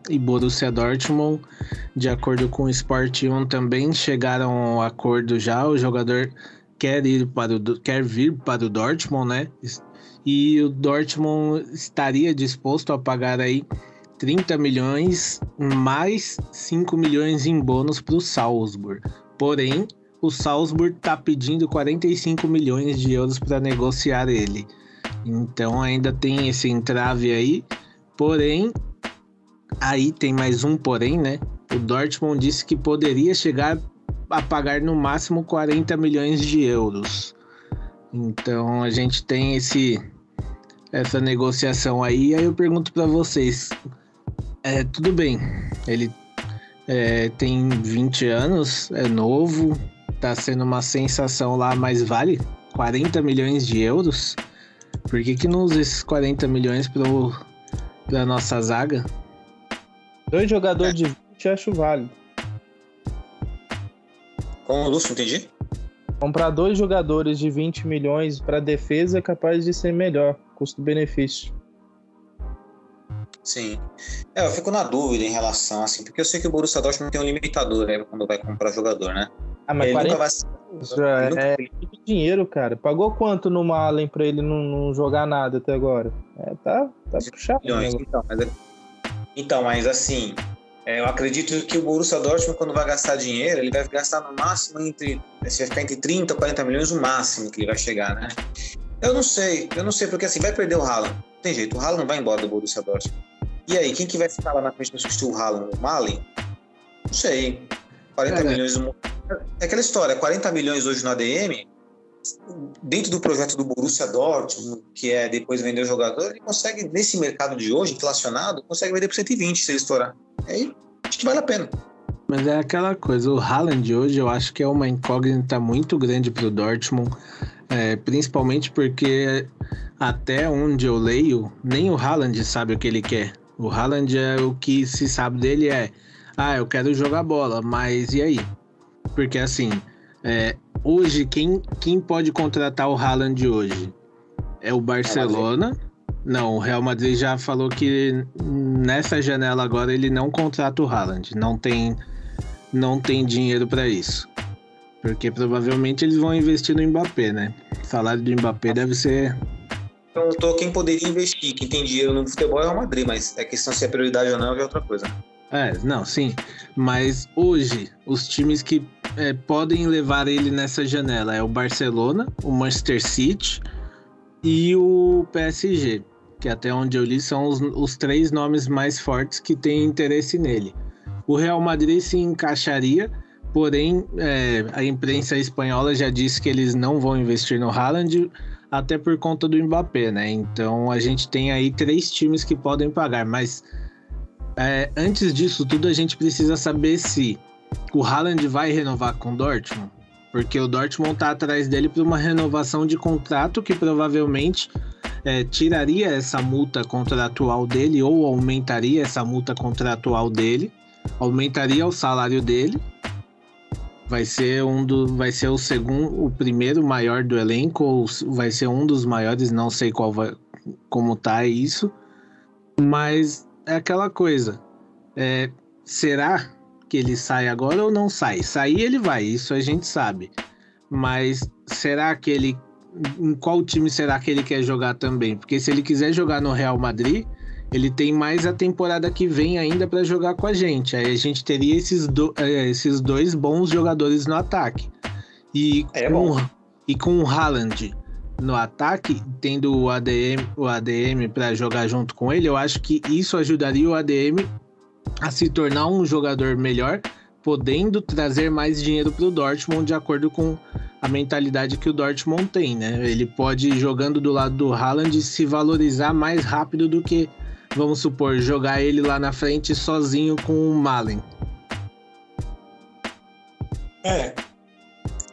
e Borussia Dortmund, de acordo com o Sport 1, também chegaram ao acordo já. O jogador quer ir para o, quer vir para o Dortmund, né? E o Dortmund estaria disposto a pagar aí 30 milhões mais 5 milhões em bônus para o Salzburg. Porém, o Salzburg está pedindo 45 milhões de euros para negociar ele. Então ainda tem esse entrave aí. Porém, aí tem mais um porém, né? O Dortmund disse que poderia chegar a pagar no máximo 40 milhões de euros. Então a gente tem esse essa negociação aí. Aí eu pergunto para vocês, é, tudo bem, ele é, tem 20 anos, é novo, tá sendo uma sensação lá, mas vale 40 milhões de euros? Por que, que não usa esses 40 milhões pro, pra nossa zaga? Dois jogadores de 20 acho válido. Com o Lúcio, entendi? Comprar dois jogadores de 20 milhões para defesa é capaz de ser melhor, custo-benefício. Sim. É, eu fico na dúvida em relação, assim, porque eu sei que o Borussia Dortmund tem um limitador né, quando vai comprar jogador, né? Ah, mas ele 40 nunca vai... Isso é, é muito dinheiro, cara. Pagou quanto no Allen pra ele não, não jogar nada até agora? É, tá, tá puxado. milhões. Então, mas, então, mas assim, é, eu acredito que o Borussia Dortmund, quando vai gastar dinheiro, ele vai gastar no máximo entre. Se vai ficar entre 30 e 40 milhões, o máximo que ele vai chegar, né? Eu não sei, eu não sei, porque assim, vai perder o Haaland. Não tem jeito, o Haaland não vai embora do Borussia Dortmund. E aí, quem que vai ficar lá na frente para substituir o Haaland? O Malen? Não sei. 40 É. milhões. no- É aquela história, 40 milhões hoje no ADM, dentro do projeto do Borussia Dortmund, que é depois vender o jogador, ele consegue, nesse mercado de hoje, inflacionado, consegue vender por 120 se ele estourar. Aí, acho que vale a pena. Mas é aquela coisa, o Haaland hoje eu acho que é uma incógnita muito grande pro Dortmund, é, principalmente porque até onde eu leio, nem o Haaland sabe o que ele quer. O Haaland é o que se sabe dele é, ah, eu quero jogar bola, mas e aí? Porque assim, é, hoje quem, quem pode contratar o Haaland hoje? É o Barcelona. Não, o Real Madrid já falou que nessa janela agora ele não contrata o Haaland. Não tem, não tem dinheiro para isso. Porque provavelmente eles vão investir no Mbappé, né? O salário do Mbappé deve ser. Perguntou quem poderia investir, quem tem dinheiro no futebol é o Real Madrid, mas é questão se é prioridade ou não é outra coisa. É, não, sim. Mas hoje, os times que é, podem levar ele nessa janela é o Barcelona, o Manchester City e o PSG. Que até onde eu li são os, os três nomes mais fortes que têm interesse nele. O Real Madrid se encaixaria, porém é, a imprensa espanhola já disse que eles não vão investir no Haaland, até por conta do Mbappé, né? Então a gente tem aí três times que podem pagar, mas é, antes disso tudo, a gente precisa saber se o Haaland vai renovar com o Dortmund. Porque o Dortmund tá atrás dele para uma renovação de contrato que provavelmente é, tiraria essa multa contratual dele ou aumentaria essa multa contratual dele, aumentaria o salário dele. Vai ser um do, vai ser o segundo, o primeiro maior do elenco ou vai ser um dos maiores, não sei qual vai, como tá isso. Mas é aquela coisa. É, será que ele sai agora ou não sai? Sair ele vai, isso a gente sabe. Mas será que ele. Em qual time será que ele quer jogar também? Porque se ele quiser jogar no Real Madrid, ele tem mais a temporada que vem ainda para jogar com a gente. Aí a gente teria esses, do, é, esses dois bons jogadores no ataque. E É com, e com o Haaland no ataque, tendo o ADM, o ADM para jogar junto com ele, eu acho que isso ajudaria o ADM a se tornar um jogador melhor, podendo trazer mais dinheiro para o Dortmund de acordo com a mentalidade que o Dortmund tem, né? Ele pode jogando do lado do Haaland se valorizar mais rápido do que, vamos supor, jogar ele lá na frente sozinho com o Malen. É.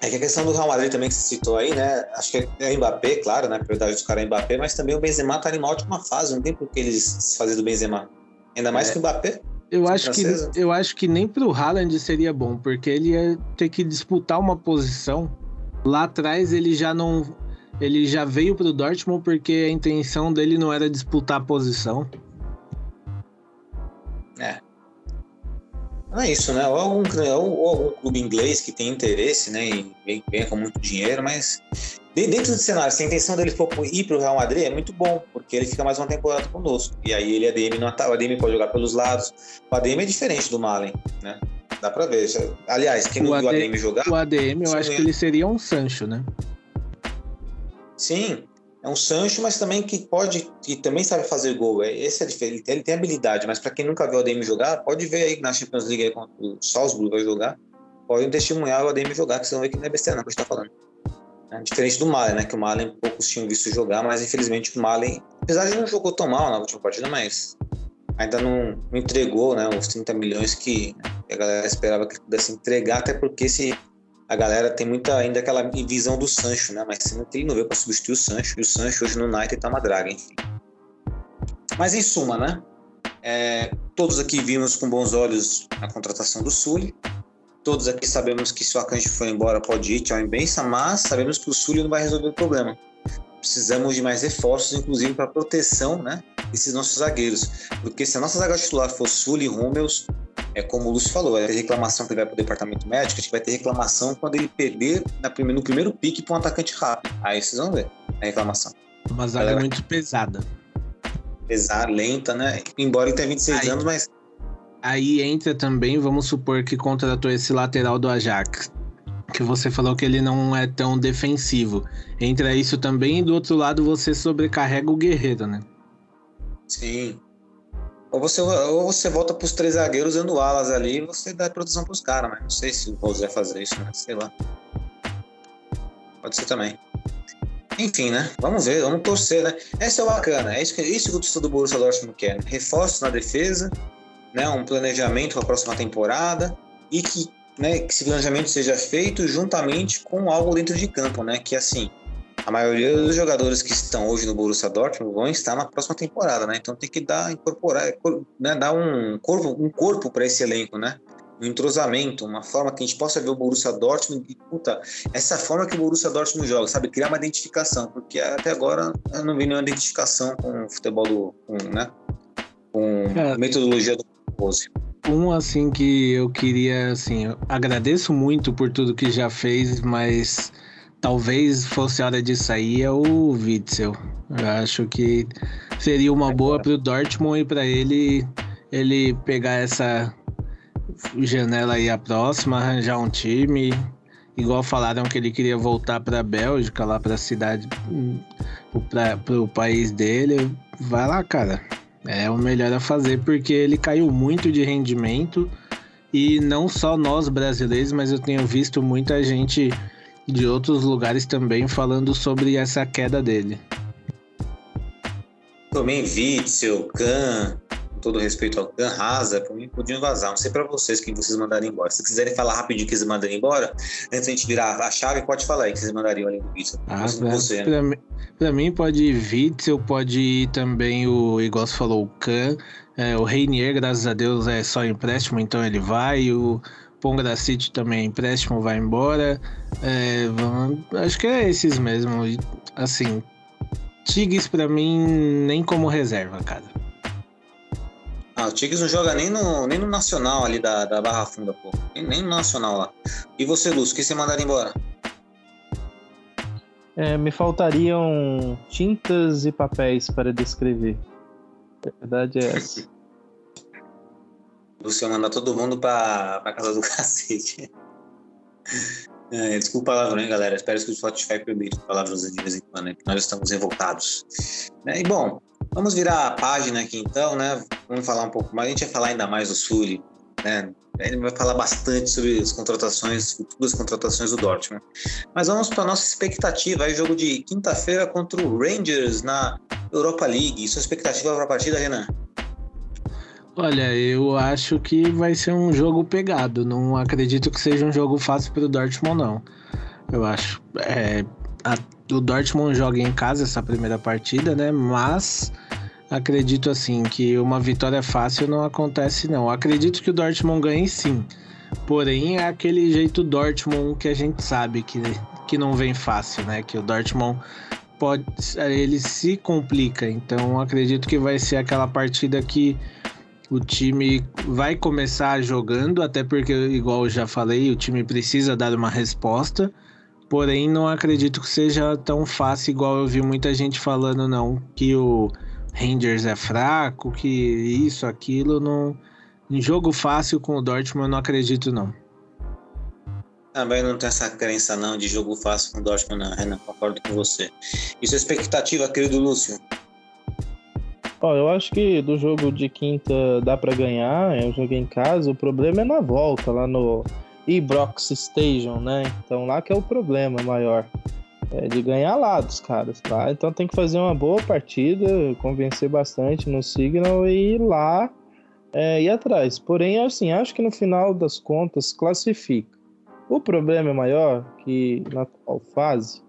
É que a questão do Real Madrid também que você citou aí, né? Acho que é Mbappé, claro, né? A prioridade dos caras é Mbappé, mas também o Benzema tá em uma ótima fase, não tem por que eles se fazer do Benzema. Ainda mais É. que o Mbappé. Eu acho, que, francesa. eu acho que nem pro Haaland seria bom, porque ele ia ter que disputar uma posição. Lá atrás ele já não. Ele já veio pro Dortmund porque a intenção dele não era disputar a posição. Não é isso, né? Ou algum, ou algum clube inglês que tem interesse, né? E vem, vem com muito dinheiro, mas Dentro do cenário, se a intenção dele for ir para o Real Madrid, é muito bom, porque ele fica mais uma temporada conosco. E aí ele, ADM, no ataque, o ADM pode jogar pelos lados. O ADM é diferente do Malen, né? Dá para ver. Aliás, quem não o viu o AD ADM jogar... O ADM, eu acho que ele seria um Sancho, né? Sim, é um Sancho, mas também que pode, que também sabe fazer gol. É, esse é diferente, ele tem habilidade, mas para quem nunca viu o ADM jogar, pode ver aí na Champions League aí, quando o Salzburg vai jogar, pode testemunhar o ADM jogar, que vocês vão ver que não é besteira não que a gente tá falando. É diferente do Malen, né? Que o Malen poucos tinham visto jogar, mas infelizmente o Malen, apesar de não jogou tão mal na última partida, mas ainda não, não entregou, né? Os 30 milhões que, a galera esperava que pudesse entregar, até porque se a galera tem muita ainda aquela visão do Sancho, né? Mas sendo que ele não veio para substituir o Sancho, e o Sancho hoje no United tá uma draga, enfim. Mas em suma, né? É, todos aqui vimos com bons olhos a contratação do Sully. Todos aqui sabemos que se o Akanji for embora pode ir, tchau em benção, mas sabemos que o Sully não vai resolver o problema. Precisamos de mais reforços, inclusive para proteção, né? Desses nossos zagueiros. Porque se a nossa zaga titular for Sully e Rúmeus, é como o Lúcio falou, ter reclamação que ele vai para o departamento médico, a gente vai ter reclamação quando ele perder no primeiro pique para um atacante rápido. Aí vocês vão ver a reclamação. Uma zaga muito pesada. Pesada, lenta, né? Embora ele tenha 26 Aí- anos, mas Aí entra também, vamos supor que contratou esse lateral do Ajax. Que você falou que ele não é tão defensivo. Entra isso também e do outro lado você sobrecarrega o guerreiro, né? sim. Ou você, ou você volta para os três zagueiros dando alas ali e você dá proteção para os caras, mas não sei se o Rosé fazer isso, né? Sei lá. Pode ser também. Enfim, né? Vamos ver, vamos torcer, né? Esse é bacana, é isso que, isso que o torcedor do Borussia Dortmund quer. Né? Reforços na defesa, né? um planejamento para a próxima temporada e que, né, que esse planejamento seja feito juntamente com algo dentro de campo, né? Que assim, a maioria dos jogadores que estão hoje no Borussia Dortmund vão estar na próxima temporada, né? Então tem que dar, incorporar, cor- né, dar um corpo, um corpo para esse elenco, né? Um entrosamento, uma forma que a gente possa ver o Borussia Dortmund e, puta, essa forma que o Borussia Dortmund joga, sabe? Criar uma identificação, porque até agora eu não vi nenhuma identificação com o futebol do, com, né? Com É. a metodologia do Um assim que eu queria, assim, eu agradeço muito por tudo que já fez, mas talvez fosse hora de sair é o Witzel. Eu acho que seria uma boa para o Dortmund e para ele ele pegar essa janela aí a próxima, arranjar um time. Igual falaram que ele queria voltar para a Bélgica, lá para a cidade, para o país dele. Vai lá, cara. É o melhor a fazer porque ele caiu muito de rendimento e não só nós brasileiros, mas eu tenho visto muita gente de outros lugares também falando sobre essa queda dele. Também Witzel, Kahn, com todo respeito ao Kahn, Rasa, por mim podiam vazar. Não sei pra vocês quem vocês mandarem embora. Se quiserem falar rapidinho que vocês mandarem embora, antes da gente virar a chave, pode falar aí que vocês mandariam além do Witzel. Ah, pra, você, né? pra mim, pra mim pode ir Witzel, pode ir também o, igual você falou, o Kahn. É, o Reinier, graças a Deus, é só empréstimo, então ele vai. O Pongracic também é empréstimo, vai embora. É, vamos- acho que é esses mesmo. Assim, Tigres pra mim nem como reserva, cara. Ah, o Tigres não joga nem no, nem no Nacional ali da, da Barra Funda, pô. Nem, nem no Nacional lá. E você, Lúcio, quem você mandaria embora? É, me faltariam tintas e papéis para descrever. A verdade é essa. Lúcio mandar todo mundo pra, pra casa do cacete. É, desculpa o palavrão, hein, galera. Espero que o Spotify permita palavras de vez em quando, né? nós estamos revoltados. Né, E bom, vamos virar a página aqui então, né? Vamos falar um pouco mais. A gente vai falar ainda mais do Sully, né? Ele vai falar bastante sobre as contratações, futuras contratações do Dortmund. Mas vamos para nossa expectativa. Aí, jogo de quinta-feira contra o Rangers na Europa League. E sua expectativa para a partida, Renan? Olha, eu acho que vai ser um jogo pegado. Não acredito que seja um jogo fácil para o Dortmund, não. Eu acho. é, a- o Dortmund joga em casa essa primeira partida, né? Mas acredito assim que uma vitória fácil não acontece, não. Acredito que o Dortmund ganhe sim. Porém, é aquele jeito Dortmund que a gente sabe que, que não vem fácil, né? Que o Dortmund pode. Ele se complica. Então, acredito que vai ser aquela partida que o time vai começar jogando, até porque, igual eu já falei, o time precisa dar uma resposta Porém, não acredito que seja tão fácil igual eu vi muita gente falando, não. Que o Rangers é fraco, que isso, aquilo. Não... Em jogo fácil com o Dortmund, eu não acredito, não. Também não tem essa crença, não, de jogo fácil com o Dortmund, não, Renan. Concordo com você. E sua expectativa, querido Lúcio? Ó, eu acho que do jogo de quinta dá para ganhar, é um jogo em casa. O problema é na volta, lá no Ibrox Station, né? Então lá que é o problema maior. É de ganhar lá dos caras, tá? Então tem que fazer uma boa partida, convencer bastante no Signal e ir lá é, atrás. Porém, assim, acho que no final das contas classifica. O problema maior que na atual fase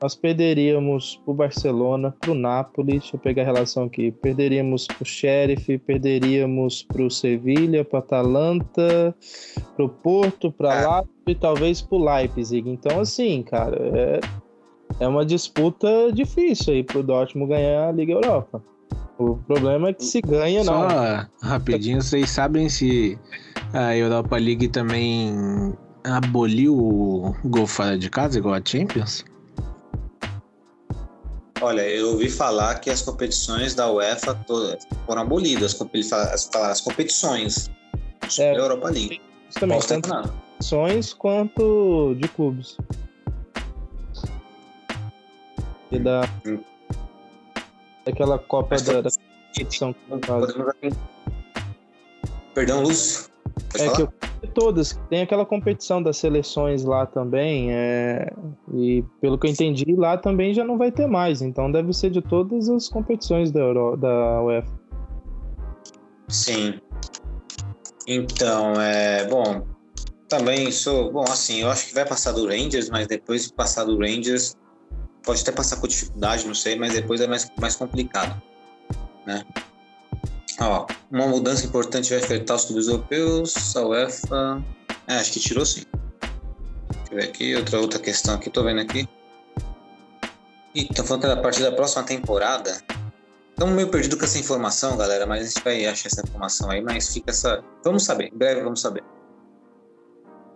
nós perderíamos para o Barcelona, para o Napoli, deixa eu pegar a relação aqui, perderíamos para o Sheriff, perderíamos para o Sevilha, para o Atalanta, para o Porto, para é. Lazio e talvez para o Leipzig. Então, assim, cara, é, é uma disputa difícil aí para o Dortmund ganhar a Liga Europa. O problema é que se ganha, não. Só rapidinho, vocês sabem se a Europa League também aboliu o gol fora de casa, igual a Champions? Olha, eu ouvi falar que as competições da UEFA todas foram abolidas, as, as competições é, da Europa League. Também, tanto competições quanto de clubes. E da hum. daquela Copa Mas, da, da competição. Perdão, Lúcio. Pode é falar? que eu todas. Tem aquela competição das seleções lá também, é... e pelo que eu entendi, lá também já não vai ter mais. Então deve ser de todas as competições da, Euro... da UEFA. Sim. Então, é. Bom, também sou. Bom, assim, eu acho que vai passar do Rangers, mas depois de passar do Rangers, pode até passar com dificuldade, não sei, mas depois é mais, mais complicado. Né? Ó, uma mudança importante vai afetar os clubes europeus, a UEFA. É, acho que tirou sim. Deixa eu ver aqui, outra, outra questão aqui, tô vendo aqui. Ih, tô falando que é a partir da próxima temporada. Estamos meio perdido com essa informação, galera, mas a gente vai achar essa informação aí, mas fica essa. Vamos saber, em breve vamos saber.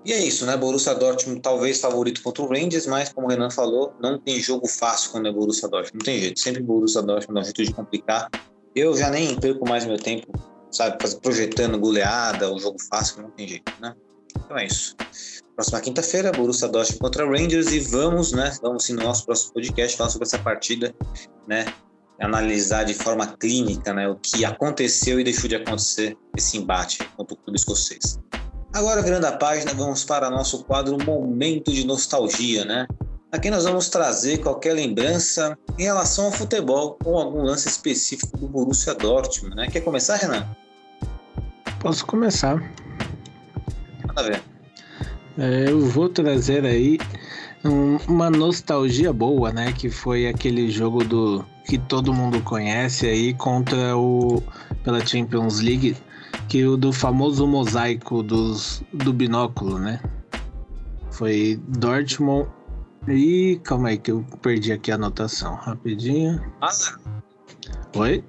E é isso, né? Borussia Dortmund talvez favorito contra o Rangers, mas como o Renan falou, não tem jogo fácil quando é Borussia Dortmund. Não tem jeito. Sempre Borussia Dortmund dá um jeito de complicar. Eu já nem perco mais meu tempo, sabe, projetando goleada, o jogo fácil, não tem jeito, né? Então é isso. Próxima quinta-feira, Borussia Dortmund contra Rangers e vamos, né? Vamos sim no nosso próximo podcast falar sobre essa partida, né? Analisar de forma clínica, né? O que aconteceu e deixou de acontecer esse embate contra o clube escocês. Agora, virando a página, vamos para nosso quadro Momento de Nostalgia, né? Aqui nós vamos trazer qualquer lembrança em relação ao futebol ou algum lance específico do Borussia Dortmund, né? Quer começar, Renan? Posso começar. Manda ver. É, eu vou trazer aí um, uma nostalgia boa, né? Que foi aquele jogo do que todo mundo conhece aí contra o pela Champions League, que o do famoso mosaico dos, do binóculo, né? Foi Dortmund Ih, calma aí que eu perdi aqui a anotação. Rapidinho. Málaga? Oi?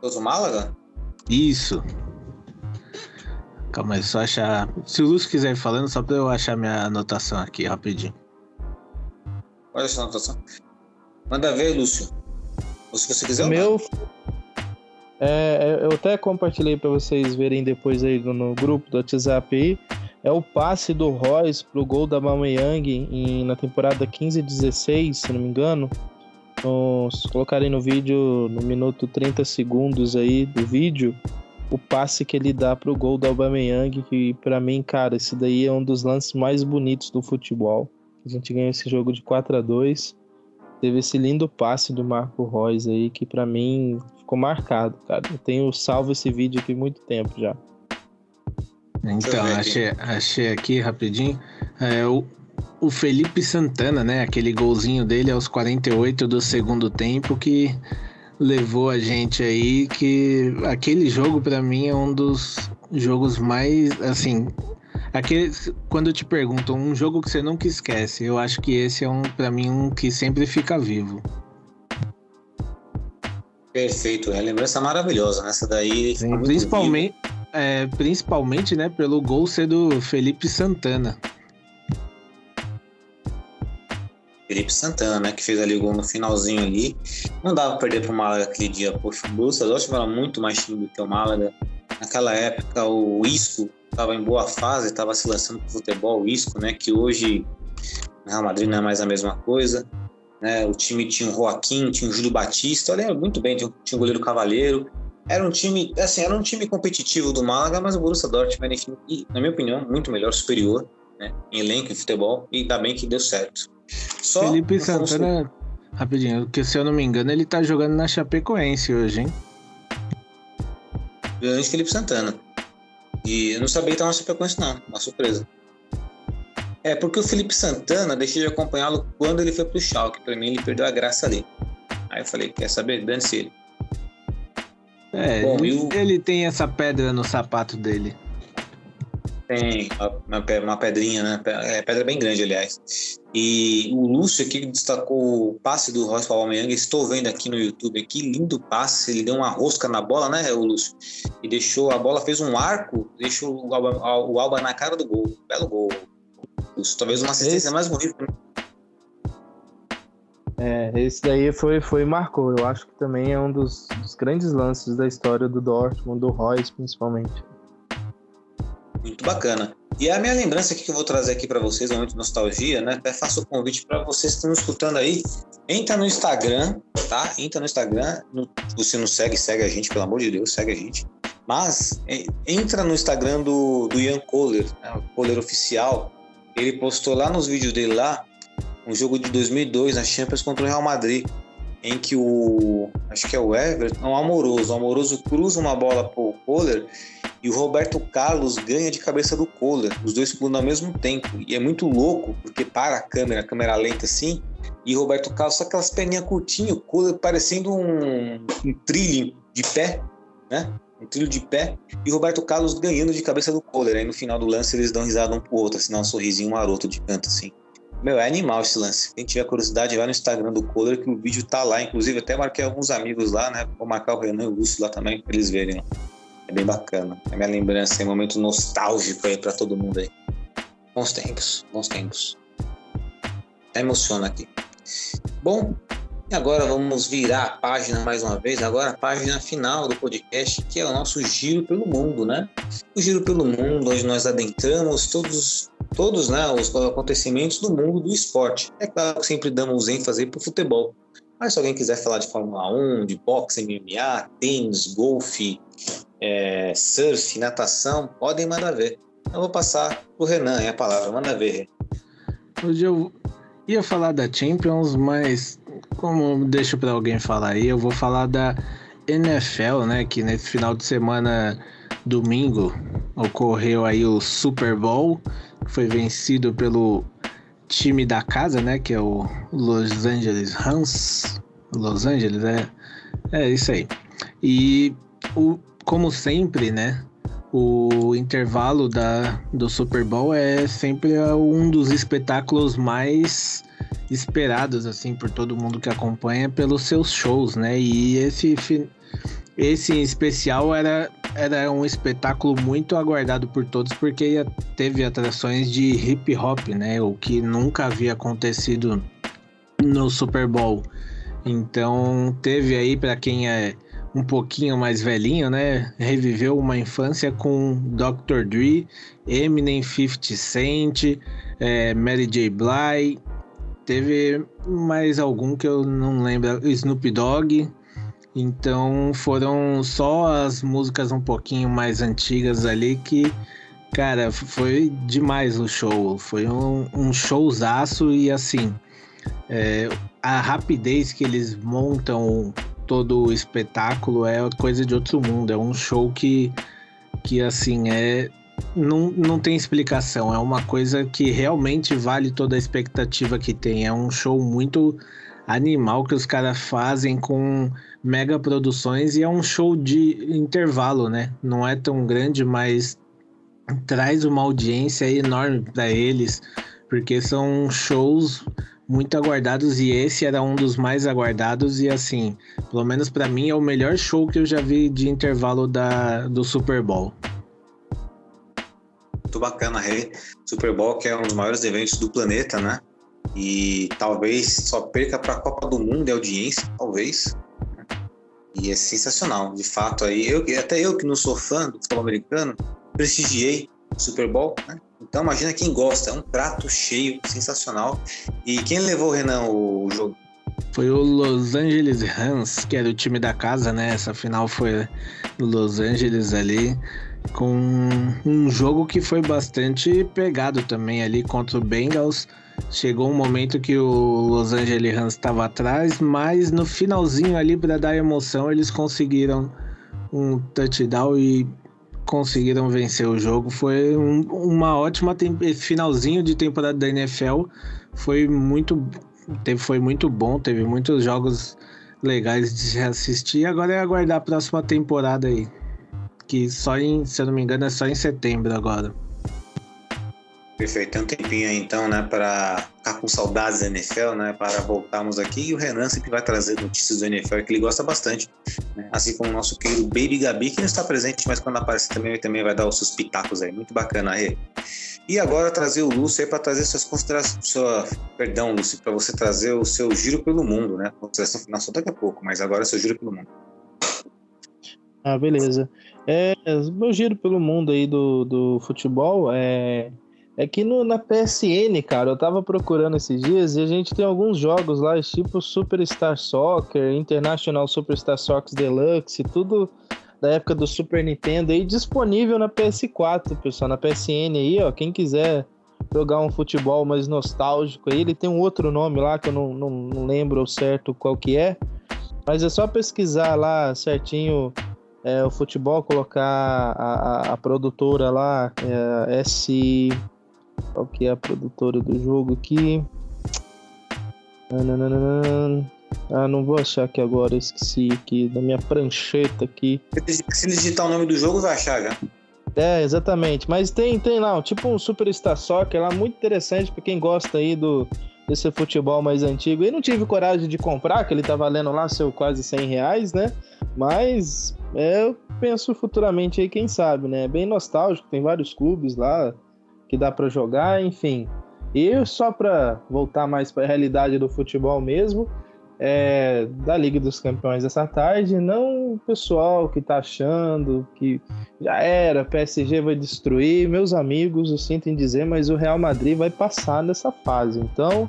Toso Málaga? Isso. Calma aí, só achar. Se o Lúcio quiser ir falando, só pra eu achar minha anotação aqui, rapidinho. Olha essa anotação. Manda ver, Lúcio. Ou se você quiser. O meu. É, eu até compartilhei para vocês verem depois aí no, no grupo do WhatsApp aí é o passe do Royce pro gol da Mameyang em, na temporada 15 e 16, se não me engano. No, se colocarem no vídeo, no minuto 30 segundos aí do vídeo, o passe que ele dá pro gol do Aubameyang, que para mim, cara, esse daí é um dos lances mais bonitos do futebol. A gente ganhou esse jogo de 4 a 2 Teve esse lindo passe do Marco Reus aí, que para mim ficou marcado, cara. Eu tenho salvo esse vídeo aqui há muito tempo já. Então, achei, achei aqui rapidinho. É, o, o Felipe Santana, né? Aquele golzinho dele aos 48 do segundo tempo que levou a gente aí que aquele jogo para mim é um dos jogos mais assim aquele quando te perguntam um jogo que você nunca esquece eu acho que esse é um para mim um que sempre fica vivo. Perfeito é lembrança maravilhosa nessa daí Sim, principalmente é, principalmente, né, pelo gol ser do Felipe Santana. Felipe Santana, né, que fez ali o gol no finalzinho ali. Não dava pra perder pro Málaga aquele dia. Poxa, o Borussia Dortmund era muito mais time do que o Málaga. Naquela época, o Isco estava em boa fase, estava se lançando pro futebol, o Isco, né, que hoje no Real Madrid não é mais a mesma coisa. Né? O time tinha o Joaquim, tinha o Júlio Batista, lembro muito bem, tinha o goleiro Cavaleiro. Era um time, assim, era um time competitivo do Málaga, mas o Borussia Dortmund, enfim, na minha opinião, muito melhor, superior, né? Em elenco e futebol, e ainda bem que deu certo. Só Felipe Santana, rapidinho, porque se eu não me engano, ele tá jogando na Chapecoense hoje, hein? Grande Felipe Santana. E eu não sabia que estava na Chapecoense, não. Uma surpresa. É, porque o Felipe Santana deixei de acompanhá-lo quando ele foi pro Schalke. Pra mim, ele perdeu a graça ali. Aí eu falei, quer saber? Dane-se ele. É, Bom, ele, eu... ele tem essa pedra no sapato dele. Tem uma, uma pedrinha, né? É pedra bem grande, aliás. E o Lúcio aqui destacou o passe do Royce Aubameyang. Estou vendo aqui no YouTube. Que lindo passe. Ele deu uma rosca na bola, né, o Lúcio? E deixou a bola, fez um arco, deixou o Alba, o Alba na cara do gol. Belo gol. Lúcio. Talvez uma assistência esse... mais bonita. É, esse daí foi, foi marcou. Eu acho que também é um dos, dos grandes lances da história do Dortmund, do Royce, principalmente. Muito bacana. E a minha lembrança aqui que eu vou trazer aqui para vocês, momento de nostalgia, né? Até faço o convite para vocês que estão escutando aí. Entra no Instagram, tá? Entra no Instagram. No, você não segue, segue a gente, pelo amor de Deus, segue a gente. Mas é, entra no Instagram do, do Ian Kohler, né? o Kohler oficial. Ele postou lá nos vídeos dele lá um jogo de 2002 na Champions contra o Real Madrid em que o acho que é o Everton, o Amoroso, o Amoroso cruza uma bola pro Kohler e o Roberto Carlos ganha de cabeça do Kohler, os dois pulam ao mesmo tempo. E é muito louco, porque para a câmera, a câmera lenta assim, e Roberto Carlos só aquelas perninhas curtinhas, o Kohler parecendo um, um trilho de pé, né? Um trilho de pé, e Roberto Carlos ganhando de cabeça do Kohler. Aí no final do lance eles dão risada um pro outro, assim, um sorrisinho maroto de canto, assim. Meu, é animal esse lance. Quem tiver curiosidade, vai no Instagram do Kohler, que o vídeo tá lá. Inclusive, até marquei alguns amigos lá, né? Vou marcar o Renan e o Lúcio lá também, pra eles verem. É bem bacana. É minha lembrança, é um momento nostálgico aí pra todo mundo aí. Bons tempos, bons tempos. Até emociona aqui. Bom, e agora vamos virar a página mais uma vez, agora a página final do podcast, que é o nosso giro pelo mundo, né? O giro pelo mundo, onde nós adentramos todos, todos né, os acontecimentos do mundo do esporte. É claro que sempre damos ênfase para o futebol. Mas se alguém quiser falar de Fórmula 1, de boxe, MMA, tênis, golfe, é, surf, natação, podem mandar ver. Eu vou passar para o Renan, é a palavra, manda ver. Hoje eu ia falar da Champions, mas como deixo para alguém falar aí, eu vou falar da NFL, né? Que nesse final de semana, domingo, ocorreu aí o Super Bowl, foi vencido pelo time da casa, né? Que é o Los Angeles Rams. Los Angeles, é, é isso aí. E o, como sempre, né? O intervalo da, do Super Bowl é sempre um dos espetáculos mais esperados assim por todo mundo que acompanha pelos seus shows, né? E esse esse em especial era era um espetáculo muito aguardado por todos porque teve atrações de hip hop, né? O que nunca havia acontecido no Super Bowl. Então teve aí para quem é um pouquinho mais velhinho, né? Reviveu uma infância com Dr. Dre, Eminem, 50 Cent, é, Mary J. Blige, Teve mais algum que eu não lembro, Snoop Dogg. Então foram só as músicas um pouquinho mais antigas ali que, cara, foi demais o show. Foi um, um showzaço e assim, é, a rapidez que eles montam todo o espetáculo é coisa de outro mundo. É um show que, que assim, é não, não tem explicação. É uma coisa que realmente vale toda a expectativa que tem. É um show muito animal que os caras fazem com mega produções e é um show de intervalo, né? Não é tão grande, mas traz uma audiência enorme para eles, porque são shows muito aguardados e esse era um dos mais aguardados e assim, pelo menos para mim é o melhor show que eu já vi de intervalo da, do Super Bowl muito bacana. Super Bowl, que é um dos maiores eventos do planeta, né? E talvez só perca para a Copa do Mundo de audiência, talvez. E é sensacional, de fato aí. Eu, até eu que não sou fã do futebol americano, prestigiei o Super Bowl, né? Então imagina quem gosta, é um prato cheio, sensacional. E quem levou, Renan, o jogo? Foi o Los Angeles Rams, que era o time da casa, né? Essa final foi Los Angeles ali, com um jogo que foi bastante pegado também ali contra o Bengals. Chegou um momento que o Los Angeles Rams estava atrás, mas no finalzinho ali para dar emoção eles conseguiram um touchdown e conseguiram vencer o jogo. Foi um, uma ótima finalzinho de temporada da NFL. Foi muito, teve, foi muito bom, teve muitos jogos legais de se assistir. Agora é aguardar a próxima temporada aí. Que só em, se eu não me engano, é só em setembro agora. Perfeito, tem um tempinho aí então, né, para ficar com saudades da NFL, né, para voltarmos aqui. E o Renan sempre vai trazer notícias do NFL que ele gosta bastante, né? assim como o nosso querido Baby Gabi, que não está presente, mas quando aparecer também, ele também vai dar os seus pitacos aí. Muito bacana, aí. E agora trazer o Lúcio aí para trazer suas considerações, sua, perdão, Lúcio, para você trazer o seu giro pelo mundo, né? Consideração final só daqui a pouco, mas agora é seu giro pelo mundo. Ah, beleza. É, meu giro pelo mundo aí do, do futebol é é que no, na PSN, cara, eu tava procurando esses dias e a gente tem alguns jogos lá, tipo Superstar Soccer, International Superstar Soccer Deluxe, tudo da época do Super Nintendo aí disponível na PS4, pessoal, na PSN aí, ó, quem quiser jogar um futebol mais nostálgico aí, ele tem um outro nome lá que eu não, não, não lembro certo qual que é, mas é só pesquisar lá certinho é, o futebol, colocar a, a, a produtora lá, é, S... Qual que é a produtora do jogo aqui? Ah, não vou achar aqui agora, esqueci aqui da minha prancheta aqui. Se digitar o nome do jogo, vai achar já. É, exatamente. Mas tem, tem lá, tipo um Superstar Soccer lá, muito interessante para quem gosta aí do desse futebol mais antigo. E não tive coragem de comprar, que ele tá valendo lá seu quase 100 reais, né? Mas é, eu penso futuramente aí, quem sabe, né? É bem nostálgico, tem vários clubes lá, que dá para jogar, enfim. E só para voltar mais para a realidade do futebol mesmo, é, da Liga dos Campeões essa tarde, não o pessoal que tá achando que já era, PSG vai destruir, meus amigos, eu sinto em dizer, mas o Real Madrid vai passar nessa fase. Então,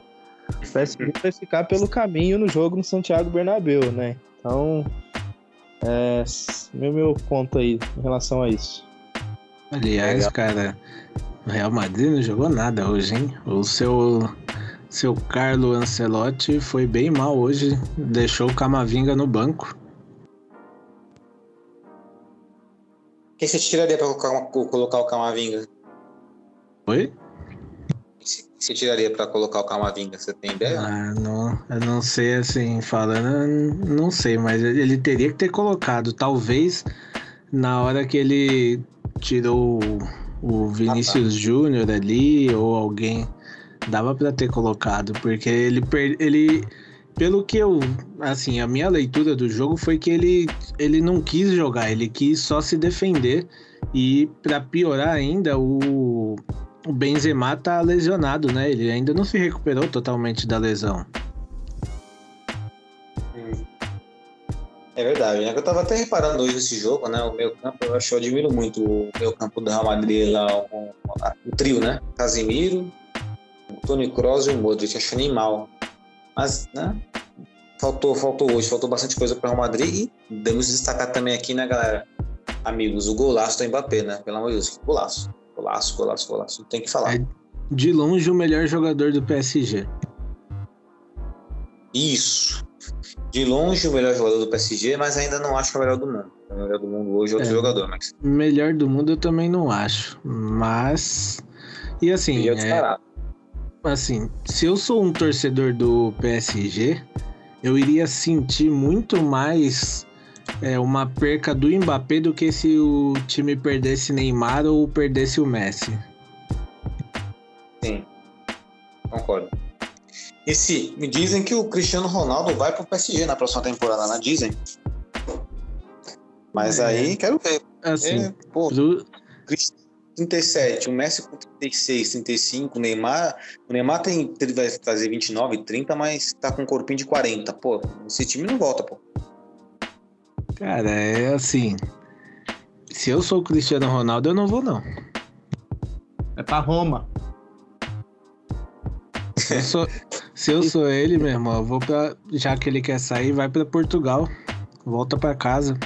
o PSG vai ficar pelo caminho no jogo no Santiago Bernabéu, né? Então, é, meu, meu ponto aí em relação a isso. Aliás, cara, o Real Madrid não jogou nada hoje, hein? O seu, seu Carlo Ancelotti foi bem mal hoje, deixou o Camavinga no banco. Quem você tiraria para colocar, o Camavinga? Oi? você tiraria para colocar o Camavinga? Você tem ideia? Ah, não, eu não sei assim, falando, não sei, mas ele teria que ter colocado. Talvez na hora que ele tirou o Vinícius ah, tá. Júnior ali ou alguém dava para ter colocado, porque ele ele pelo que eu, assim, a minha leitura do jogo foi que ele ele não quis jogar, ele quis só se defender e para piorar ainda o o Benzema tá lesionado, né? Ele ainda não se recuperou totalmente da lesão. É verdade, né? Eu tava até reparando hoje esse jogo, né? O meu campo, eu acho eu admiro muito o meu campo do Real Madrid lá, o, o trio, né? Casimiro, o Tony Kroos e o Modric, acho animal. Mas, né? Faltou, faltou hoje, faltou bastante coisa para o Real Madrid e devemos destacar também aqui, né, galera? Amigos, o golaço do Mbappé, né? Pelo amor de Deus, golaço. Golaço, golaço, golaço. Tem que falar. É de longe o melhor jogador do PSG. Isso de longe o melhor jogador do PSG, mas ainda não acho que é o melhor do mundo. O melhor do mundo hoje é outro é, jogador, Max. Melhor do mundo eu também não acho, mas e assim, é, assim, se eu sou um torcedor do PSG, eu iria sentir muito mais é, uma perca do Mbappé do que se o time perdesse Neymar ou perdesse o Messi. Sim, concordo. E se me dizem que o Cristiano Ronaldo vai pro PSG na próxima temporada, né? Dizem. Mas é. aí quero ver. Assim, é, pô, pro... 37, o Messi com 36, 35, o Neymar. O Neymar tem, ele vai fazer 29, 30, mas tá com um corpinho de 40. Pô, esse time não volta, pô. Cara, é assim. Se eu sou o Cristiano Ronaldo, eu não vou, não. É pra Roma. Se eu sou, se eu sou ele, meu irmão, eu vou pra. Já que ele quer sair, vai pra Portugal. Volta pra casa.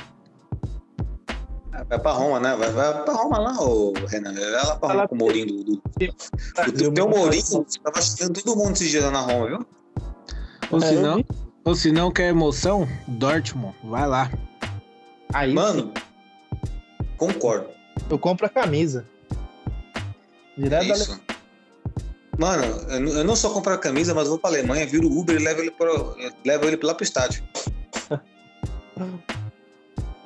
Vai pra Roma, né? Vai, vai pra Roma lá, ô Renan. Vai lá pra Roma com o Mourinho do. do... O teu Mourinho tava chegando todo mundo dias lá na Roma, viu? Ou É, se eu não, ou se não quer emoção, Dortmund, vai lá. Aí Mano, concordo. eu compro a camisa. É Direto da isso. Mano, eu não- só compro a camisa, mas vou pra Alemanha, viro o Uber e levo ele, pro, levo ele lá pro estádio.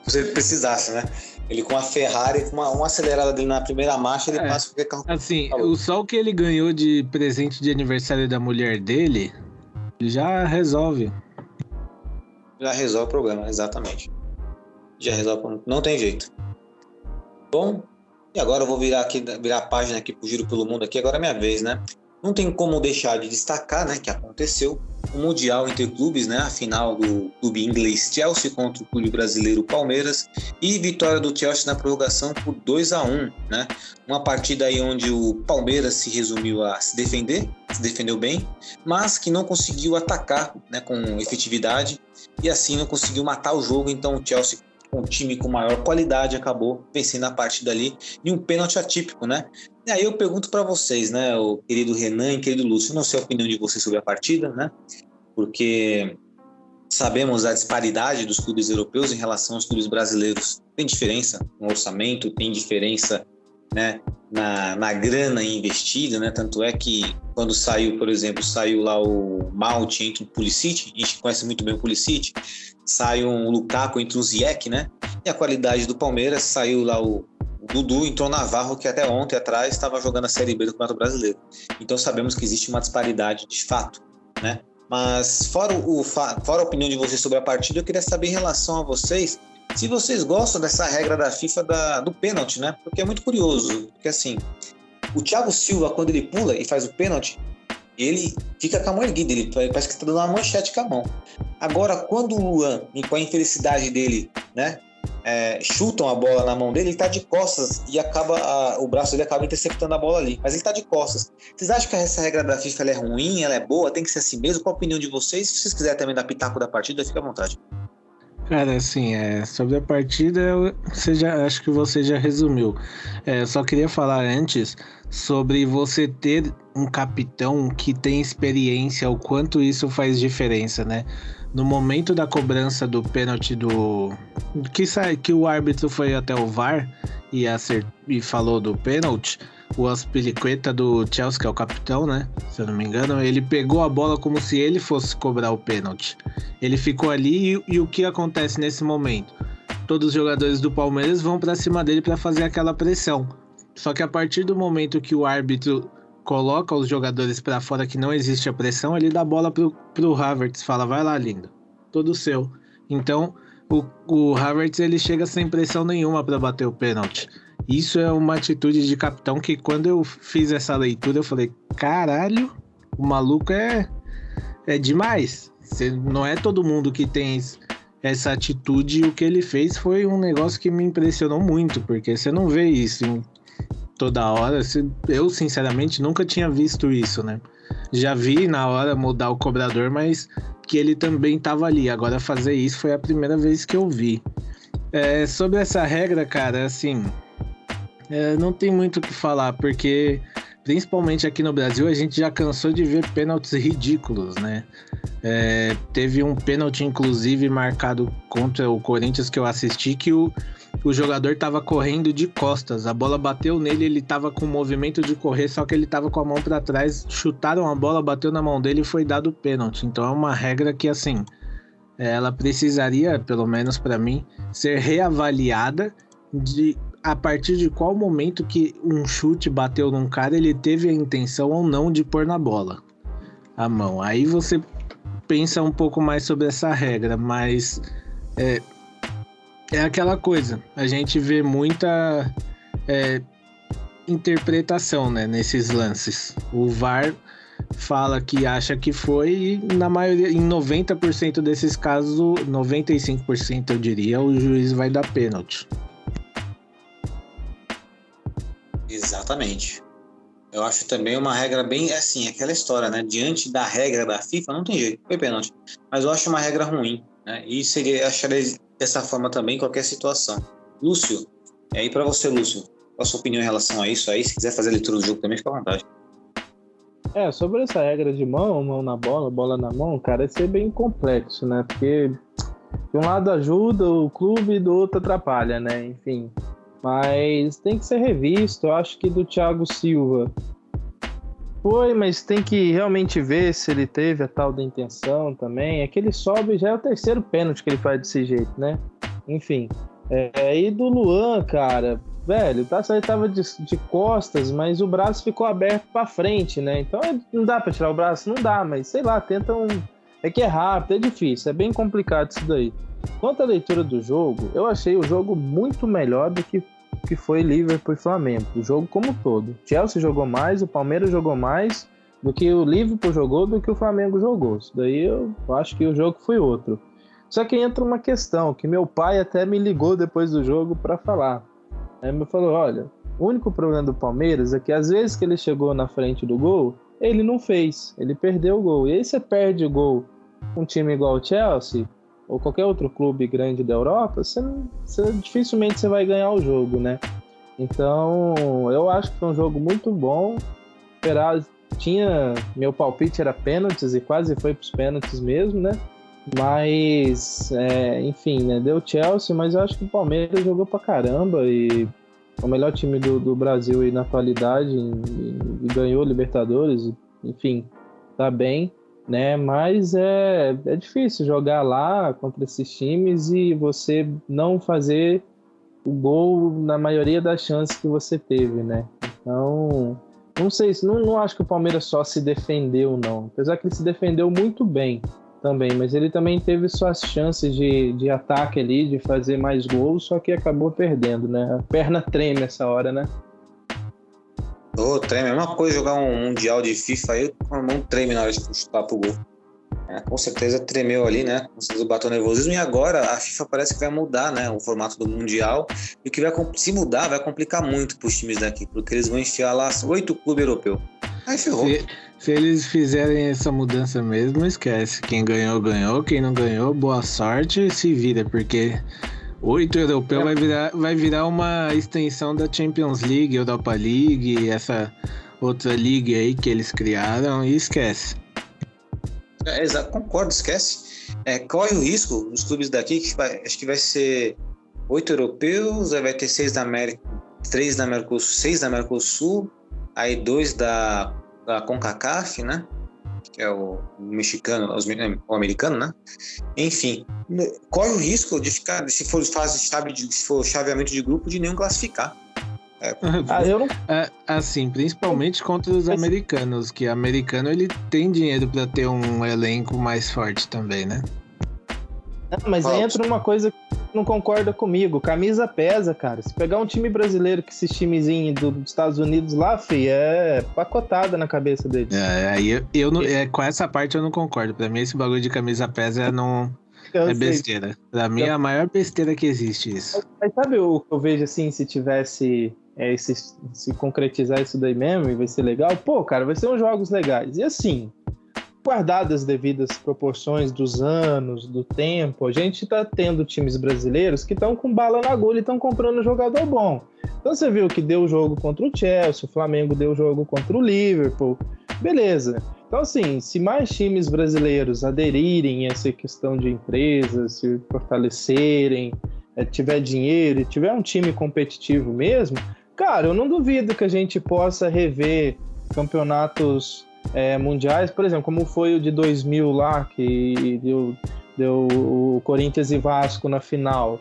Se ele precisasse, né? Ele com a Ferrari, com uma, uma acelerada dele na primeira marcha, ele É. passa qualquer carro. Assim, Falou. o o que ele ganhou de presente de aniversário da mulher dele já resolve. Já resolve o problema, exatamente. Já resolve o problema. Não tem jeito. Bom, e agora eu vou virar aqui, virar a página aqui pro Giro pelo Mundo aqui, agora é minha vez, né? Não tem como deixar de destacar, né, que aconteceu o Mundial entre clubes, né, a final do clube inglês Chelsea contra o clube brasileiro Palmeiras e vitória do Chelsea na prorrogação por 2 a 1, né? Uma partida aí onde o Palmeiras se resumiu a se defender, se defendeu bem, mas que não conseguiu atacar, né, com efetividade e assim não conseguiu matar o jogo, então o Chelsea um time com maior qualidade acabou vencendo a partida ali em um pênalti atípico, né? E aí eu pergunto para vocês, né, o querido Renan e querido Lúcio, não sei a opinião de vocês sobre a partida, né? Porque sabemos a disparidade dos clubes europeus em relação aos clubes brasileiros. Tem diferença no orçamento, tem diferença, né, na, na grana investida, né? Tanto é que quando saiu, por exemplo, saiu lá o Mount entre o Pulisic, a gente conhece muito bem o Pulisic, saiu um Lukaku entre o Ziyech, né? E a qualidade do Palmeiras saiu lá o, Dudu, entrou Navarro, que até ontem atrás estava jogando a Série B do Campeonato Brasileiro. Então sabemos que existe uma disparidade de fato, né? Mas fora, o, fora a opinião de vocês sobre a partida, eu queria saber em relação a vocês se vocês gostam dessa regra da FIFA da, do pênalti, né? Porque é muito curioso, porque assim, o Thiago Silva, quando ele pula e faz o pênalti, ele fica com a mão erguida, ele parece que está dando uma manchete com a mão. Agora, quando o Luan, com a infelicidade dele, né, é, chutam a bola na mão dele, ele tá de costas e acaba a- o braço dele acaba interceptando a bola ali. Mas ele tá de costas. Vocês acham que essa regra da FIFA é ruim, ela é boa, tem que ser assim mesmo? Qual a opinião de vocês? Se vocês quiserem também dar pitaco da partida, fica à vontade. Cara, assim, é, sobre a partida, você já, acho que você já resumiu. É, só queria falar antes sobre você ter um capitão que tem experiência, o quanto isso faz diferença, né? No momento da cobrança do pênalti do. Que, sai, que o árbitro foi até o VAR e, acert, e falou do pênalti, o Aspilicueta do Chelsea, que é o capitão, né? Se eu não me engano, ele pegou a bola como se ele fosse cobrar o pênalti. Ele ficou ali e, e o que acontece nesse momento? Todos os jogadores do Palmeiras vão para cima dele para fazer aquela pressão. Só que a partir do momento que o árbitro coloca os jogadores para fora que não existe a pressão, ele dá a bola pro, pro Havertz, fala: "Vai lá, lindo. Todo seu". Então, o, o Havertz ele chega sem pressão nenhuma para bater o pênalti. Isso é uma atitude de capitão que quando eu fiz essa leitura eu falei: "Caralho, o maluco é é demais. Não é todo mundo que tem es- essa atitude. O que ele fez foi um negócio que me impressionou muito, porque você não vê isso em toda hora. Eu, sinceramente, nunca tinha visto isso, né? Já vi na hora mudar o cobrador, mas que ele também estava ali. Agora, fazer isso foi a primeira vez que eu vi. É, sobre essa regra, cara, assim. É, não tem muito o que falar, porque principalmente aqui no Brasil a gente já cansou de ver pênaltis ridículos, né? É, teve um pênalti, inclusive, marcado contra o Corinthians que eu assisti, que o, o jogador estava correndo de costas. A bola bateu nele, ele estava com o movimento de correr, só que ele estava com a mão para trás. Chutaram a bola, bateu na mão dele e foi dado o pênalti. Então é uma regra que, assim, ela precisaria, pelo menos para mim, ser reavaliada de a partir de qual momento que um chute bateu num cara, ele teve a intenção ou não de pôr na bola a mão. Aí você pensa um pouco mais sobre essa regra, mas é, é aquela coisa. A gente vê muita. é, interpretação, né, nesses lances. O VAR fala que acha que foi e na maioria, em 90% desses casos, 95% eu diria, o juiz vai dar pênalti. Exatamente. Eu acho também uma regra bem assim, aquela história, né? Diante da regra da FIFA, não tem jeito, foi pênalti. Mas eu acho uma regra ruim, né? E seria, acharia dessa forma também qualquer situação. Lúcio, e aí para você, Lúcio, qual a sua opinião em relação a isso aí? Se quiser fazer a leitura do jogo também, fica à vontade. É, sobre essa regra de mão, mão na bola, bola na mão, cara, é ser bem complexo, né? Porque de um lado ajuda o clube e do outro atrapalha, né? Enfim, mas tem que ser revisto. Eu acho que do Thiago Silva foi, mas tem que realmente ver se ele teve a tal da intenção também. É que ele sobe, já é o terceiro pênalti que ele faz desse jeito, né? Enfim. É, e do Luan, cara, velho, tá, ele tava de, de costas, mas o braço ficou aberto para frente, né? Então é, não dá para tirar o braço, não dá, mas sei lá, tentam. É que é rápido, é difícil, é bem complicado isso daí. Quanto à leitura do jogo, eu achei o jogo muito melhor do que que foi Liverpool e Flamengo, o jogo como todo. Chelsea jogou mais, o Palmeiras jogou mais do que o Liverpool jogou, do que o Flamengo jogou. Isso daí eu acho que o jogo foi outro. Só que entra uma questão que meu pai até me ligou depois do jogo para falar. Aí me falou: olha, o único problema do Palmeiras é que às vezes que ele chegou na frente do gol, ele não fez, ele perdeu o gol. E aí você perde o gol um time igual o Chelsea, ou qualquer outro clube grande da Europa, você, você, dificilmente você vai ganhar o jogo, né? Então, eu acho que foi um jogo muito bom. Tinha meu palpite era pênaltis e quase foi para os pênaltis mesmo, né? Mas, é, enfim, né? Deu Chelsea, mas eu acho que o Palmeiras jogou pra caramba e o melhor time do, do Brasil aí na atualidade e, e ganhou Libertadores, enfim, tá bem né? Mas é, é difícil jogar lá contra esses times e você não fazer o gol na maioria das chances que você teve, né? Então, não sei, não, não acho que o Palmeiras só se defendeu, não. Apesar que ele se defendeu muito bem também, mas ele também teve suas chances de, de ataque ali, de fazer mais gols, só que acabou perdendo, né? A perna treme essa hora, né? Oh, treme. É a mesma coisa jogar um mundial de FIFA aí, com a mão treme na hora de chutar pro gol. É, com certeza tremeu ali, né? Com certeza bateu nervosismo. E agora a FIFA parece que vai mudar, né? O formato do Mundial. E que vai se mudar vai complicar muito pros times daqui, porque eles vão enfiar lá oito clubes europeus. Aí ferrou. Se, se, eles fizerem essa mudança mesmo, esquece. Quem ganhou, ganhou. Quem não ganhou, boa sorte se vira, porque Oito europeu é. vai, virar, vai virar uma extensão da Champions League, Europa League, essa outra liga aí que eles criaram e esquece. É, exato, concordo, esquece. É, corre o risco dos clubes daqui, que vai, acho que vai ser oito europeus, aí vai ter seis da América, três da Mercosul, seis da Mercosul, aí dois da, da CONCACAF, né? Que é o mexicano, o americano, né? Enfim, corre o risco de ficar, se for fase chave de, se for chaveamento de grupo, de nenhum classificar. É, ah, eu não... é, assim, principalmente contra os americanos, que americano ele tem dinheiro para ter um elenco mais forte também, né? Mas aí entra uma coisa que não concorda comigo. Camisa pesa, cara. Se pegar um time brasileiro que esses timezinhos dos Estados Unidos lá, fi, é pacotada na cabeça deles. É, aí eu, eu não, é, com essa parte eu não concordo. Pra mim, esse bagulho de camisa pesa é não. Eu é besteira. Pra mim é a maior besteira que existe isso. Mas, mas sabe o que eu vejo assim, se tivesse. É, se, se concretizar isso daí mesmo e vai ser legal, pô, cara, vai ser uns jogos legais. E assim, guardadas as devidas proporções dos anos, do tempo, a gente está tendo times brasileiros que estão com bala na agulha e estão comprando jogador bom. Então você viu que deu jogo contra o Chelsea, o Flamengo deu jogo contra o Liverpool, beleza. Então, assim, se mais times brasileiros aderirem a essa questão de empresas, se fortalecerem, é, tiver dinheiro e tiver um time competitivo mesmo, cara, eu não duvido que a gente possa rever campeonatos é, mundiais, por exemplo, como foi o de 2000 lá, que deu, deu o Corinthians e Vasco na final.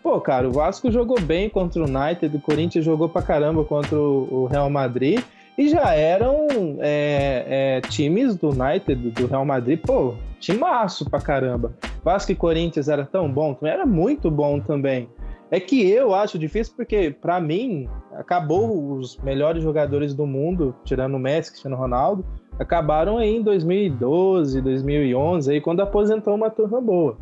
Pô, cara, o Vasco jogou bem contra o United, o Corinthians jogou pra caramba contra o Real Madrid e já eram é, é, times do United, do Real Madrid, pô, timaço pra caramba. Vasco e Corinthians era tão bom, era muito bom também. É que eu acho difícil porque, para mim, acabou os melhores jogadores do mundo, tirando o Messi, Cristiano Ronaldo, acabaram aí em 2012, 2011, aí quando aposentou uma turma boa.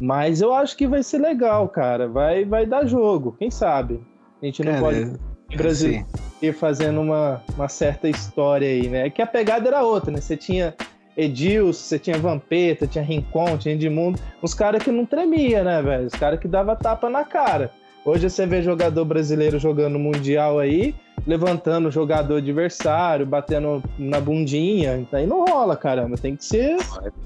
Mas eu acho que vai ser legal, cara. Vai, vai dar jogo, quem sabe? A gente não cara, pode é, Brasil ir fazendo uma, uma certa história aí, né? É que a pegada era outra, né? Você tinha Edilson, você tinha Vampeta, tinha Rincon, tinha Edmundo, uns caras que não tremia, né, velho? Os caras que dava tapa na cara. Hoje você vê jogador brasileiro jogando mundial aí, levantando o jogador adversário, batendo na bundinha. Então aí não rola, caramba. Tem que ser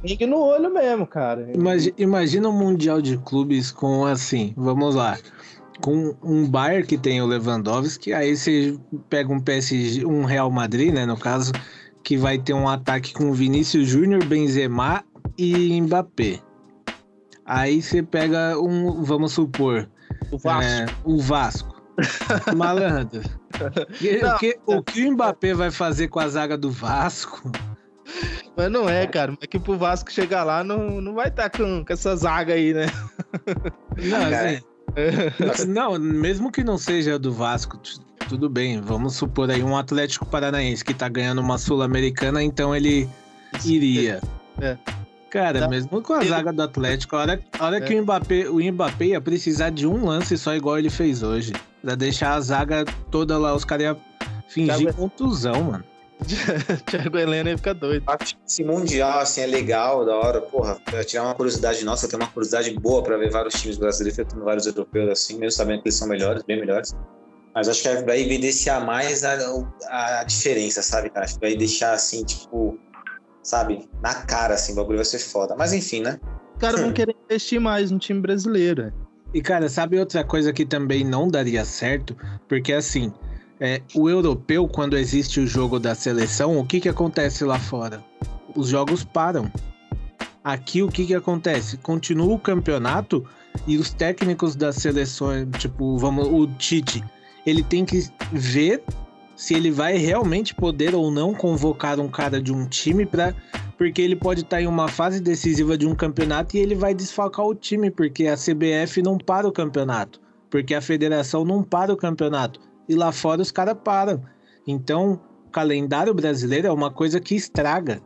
ringue no olho mesmo, cara. Imagina, imagina um mundial de clubes com assim, vamos lá. Com um Bayern que tem o Lewandowski, aí você pega um PSG, um Real Madrid, né, no caso, que vai ter um ataque com Vinícius Júnior, Benzema e Mbappé. Aí você pega um, vamos supor, o Vasco. É, o Vasco. Malandro. O, que, o que o Mbappé vai fazer com a zaga do Vasco? Mas não é, cara. É que pro Vasco chegar lá não, não vai estar tá com, com essa zaga aí, né? Não, assim, não, mesmo que não seja do Vasco, tudo bem. Vamos supor aí um Atlético Paranaense que tá ganhando uma Sul-Americana, então ele iria. É. Cara, Dá... mesmo com a zaga do Atlético, a hora, a hora é. que o Mbappé, o Mbappé ia precisar de um lance só igual ele fez hoje. Pra deixar a zaga toda lá, os caras iam fingir Thiago... contusão, mano. Thiago Helena ia ficar doido. Esse Mundial, assim, é legal, da hora. Porra, tirar uma curiosidade nossa, tem uma curiosidade boa pra ver vários times brasileiros enfrentando vários europeus, assim, mesmo sabendo que eles são melhores, bem melhores. Mas acho que vai evidenciar mais a, a diferença, sabe, cara? Acho que vai deixar, assim, tipo, sabe, na cara, assim, o bagulho vai ser foda. Mas enfim, né? Os caras vão querer investir mais no time brasileiro. E, cara, sabe outra coisa que também não daria certo? Porque, assim, é, o europeu, quando existe o jogo da seleção, o que, que acontece lá fora? Os jogos param. Aqui, o que, que acontece? Continua o campeonato e os técnicos das seleções, tipo, vamos, o Tite, ele tem que ver se ele vai realmente poder ou não convocar um cara de um time para porque ele pode estar tá em uma fase decisiva de um campeonato e ele vai desfalcar o time porque a CBF não para o campeonato, porque a federação não para o campeonato e lá fora os caras param. Então, o calendário brasileiro é uma coisa que estraga.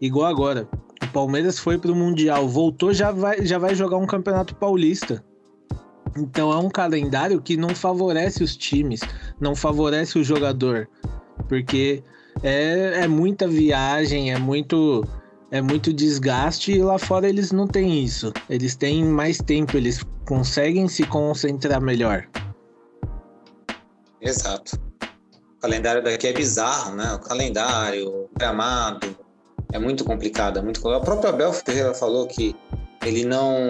Igual agora, o Palmeiras foi para o mundial, voltou já vai já vai jogar um campeonato paulista. Então é um calendário que não favorece os times, não favorece o jogador, porque é, é muita viagem, é muito é muito desgaste e lá fora eles não têm isso. Eles têm mais tempo, eles conseguem se concentrar melhor. Exato. O calendário daqui é bizarro, né? O calendário, o gramado, é muito complicado, é muito complicado. O Ferreira falou que ele não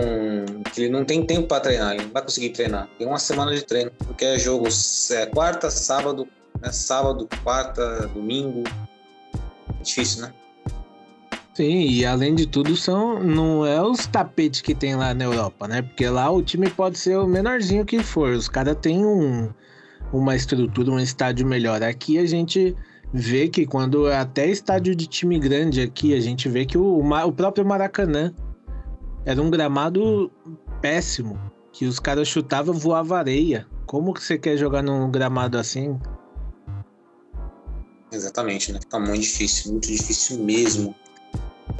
ele não tem tempo para treinar, ele não vai conseguir treinar. Tem uma semana de treino, porque é jogo é, quarta, sábado, né, sábado, quarta, domingo. É difícil, né? Sim, e além de tudo, são não é os tapetes que tem lá na Europa, né? Porque lá o time pode ser o menorzinho que for, os caras têm um, uma estrutura, um estádio melhor. Aqui a gente vê que quando até estádio de time grande aqui, a gente vê que o, o próprio Maracanã era um gramado péssimo, que os caras chutavam voava areia. Como que você quer jogar num gramado assim? Exatamente, né? Fica muito difícil, muito difícil mesmo.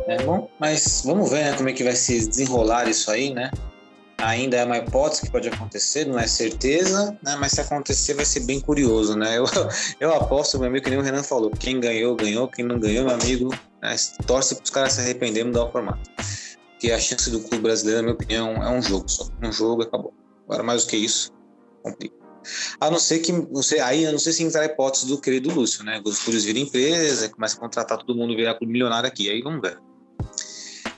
É bom, mas vamos ver né, como é que vai se desenrolar isso aí, né? Ainda é uma hipótese que pode acontecer, não é certeza, né? Mas se acontecer vai ser bem curioso, né? Eu, eu aposto, meu amigo, que nem o Renan falou, quem ganhou, ganhou, quem não ganhou, meu amigo, né, torce para os caras se arrependerem e mudar o formato porque a chance do clube brasileiro, na minha opinião, é um jogo só. Um jogo acabou. Agora, mais do que isso, complica. A não ser que você aí, a não sei se entrar a hipótese do querido Lúcio, né? Os clubes viram empresa, começa a contratar todo mundo, virar clube milionário aqui, aí vamos ver.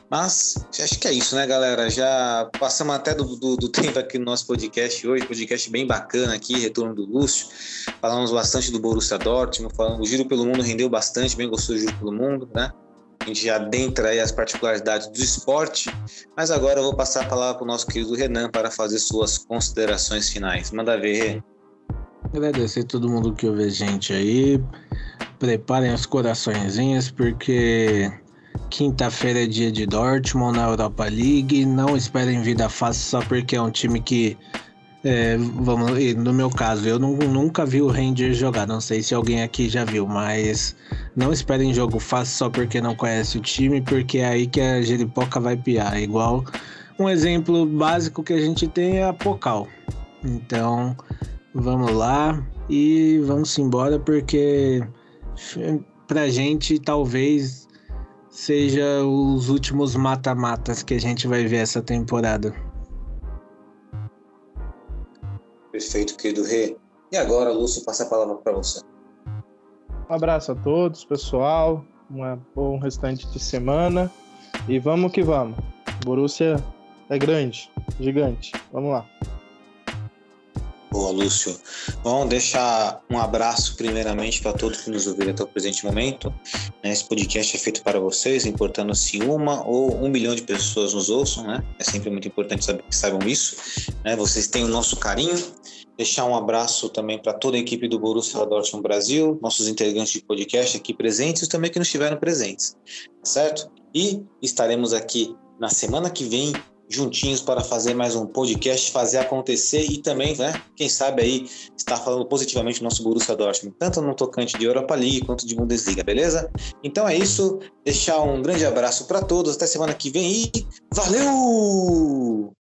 Mas acho que é isso, né, galera? Já passamos até do, do, do, tempo aqui no nosso podcast hoje, podcast bem bacana aqui, retorno do Lúcio. Falamos bastante do Borussia Dortmund, falamos, o Giro pelo Mundo rendeu bastante, bem gostou do Giro pelo Mundo, né? A gente adentra aí as particularidades do esporte, mas agora eu vou passar a palavra para o nosso querido Renan para fazer suas considerações finais. Manda ver, Agradecer todo mundo que ouve a gente aí. Preparem os coraçõezinhos, porque quinta-feira é dia de Dortmund na Europa League. Não esperem vida fácil só porque é um time que É, vamos, no meu caso, eu não, nunca vi o Rangers jogar. Não sei se alguém aqui já viu, mas não esperem jogo fácil só porque não conhece o time, porque é aí que a Jeripoca vai piar. Igual um exemplo básico que a gente tem é a Pocal. Então, vamos lá e vamos embora, porque pra gente talvez seja os últimos mata-matas que a gente vai ver essa temporada. Perfeito, querido Rê. E agora, Lúcio, passa a palavra para você. Um abraço a todos, pessoal. Um bom restante de semana. E vamos que vamos. Borussia é grande, gigante. Vamos lá. Boa, Lúcio. Bom, deixar um abraço primeiramente para todos que nos ouviram até o presente momento. Né, esse podcast é feito para vocês, importando se uma ou um milhão de pessoas nos ouçam, né? É sempre muito importante saber que saibam isso. Né? Vocês têm o nosso carinho. Deixar um abraço também para toda a equipe do Borussia Dortmund Brasil, nossos integrantes de podcast aqui presentes e também que não estiveram presentes, certo? E estaremos aqui na semana que vem juntinhos para fazer mais um podcast, fazer acontecer e também, né, quem sabe aí, estar falando positivamente do nosso Borussia Dortmund, tanto no tocante de Europa League quanto de Bundesliga, beleza? Então é isso, deixar um grande abraço para todos, até semana que vem e valeu!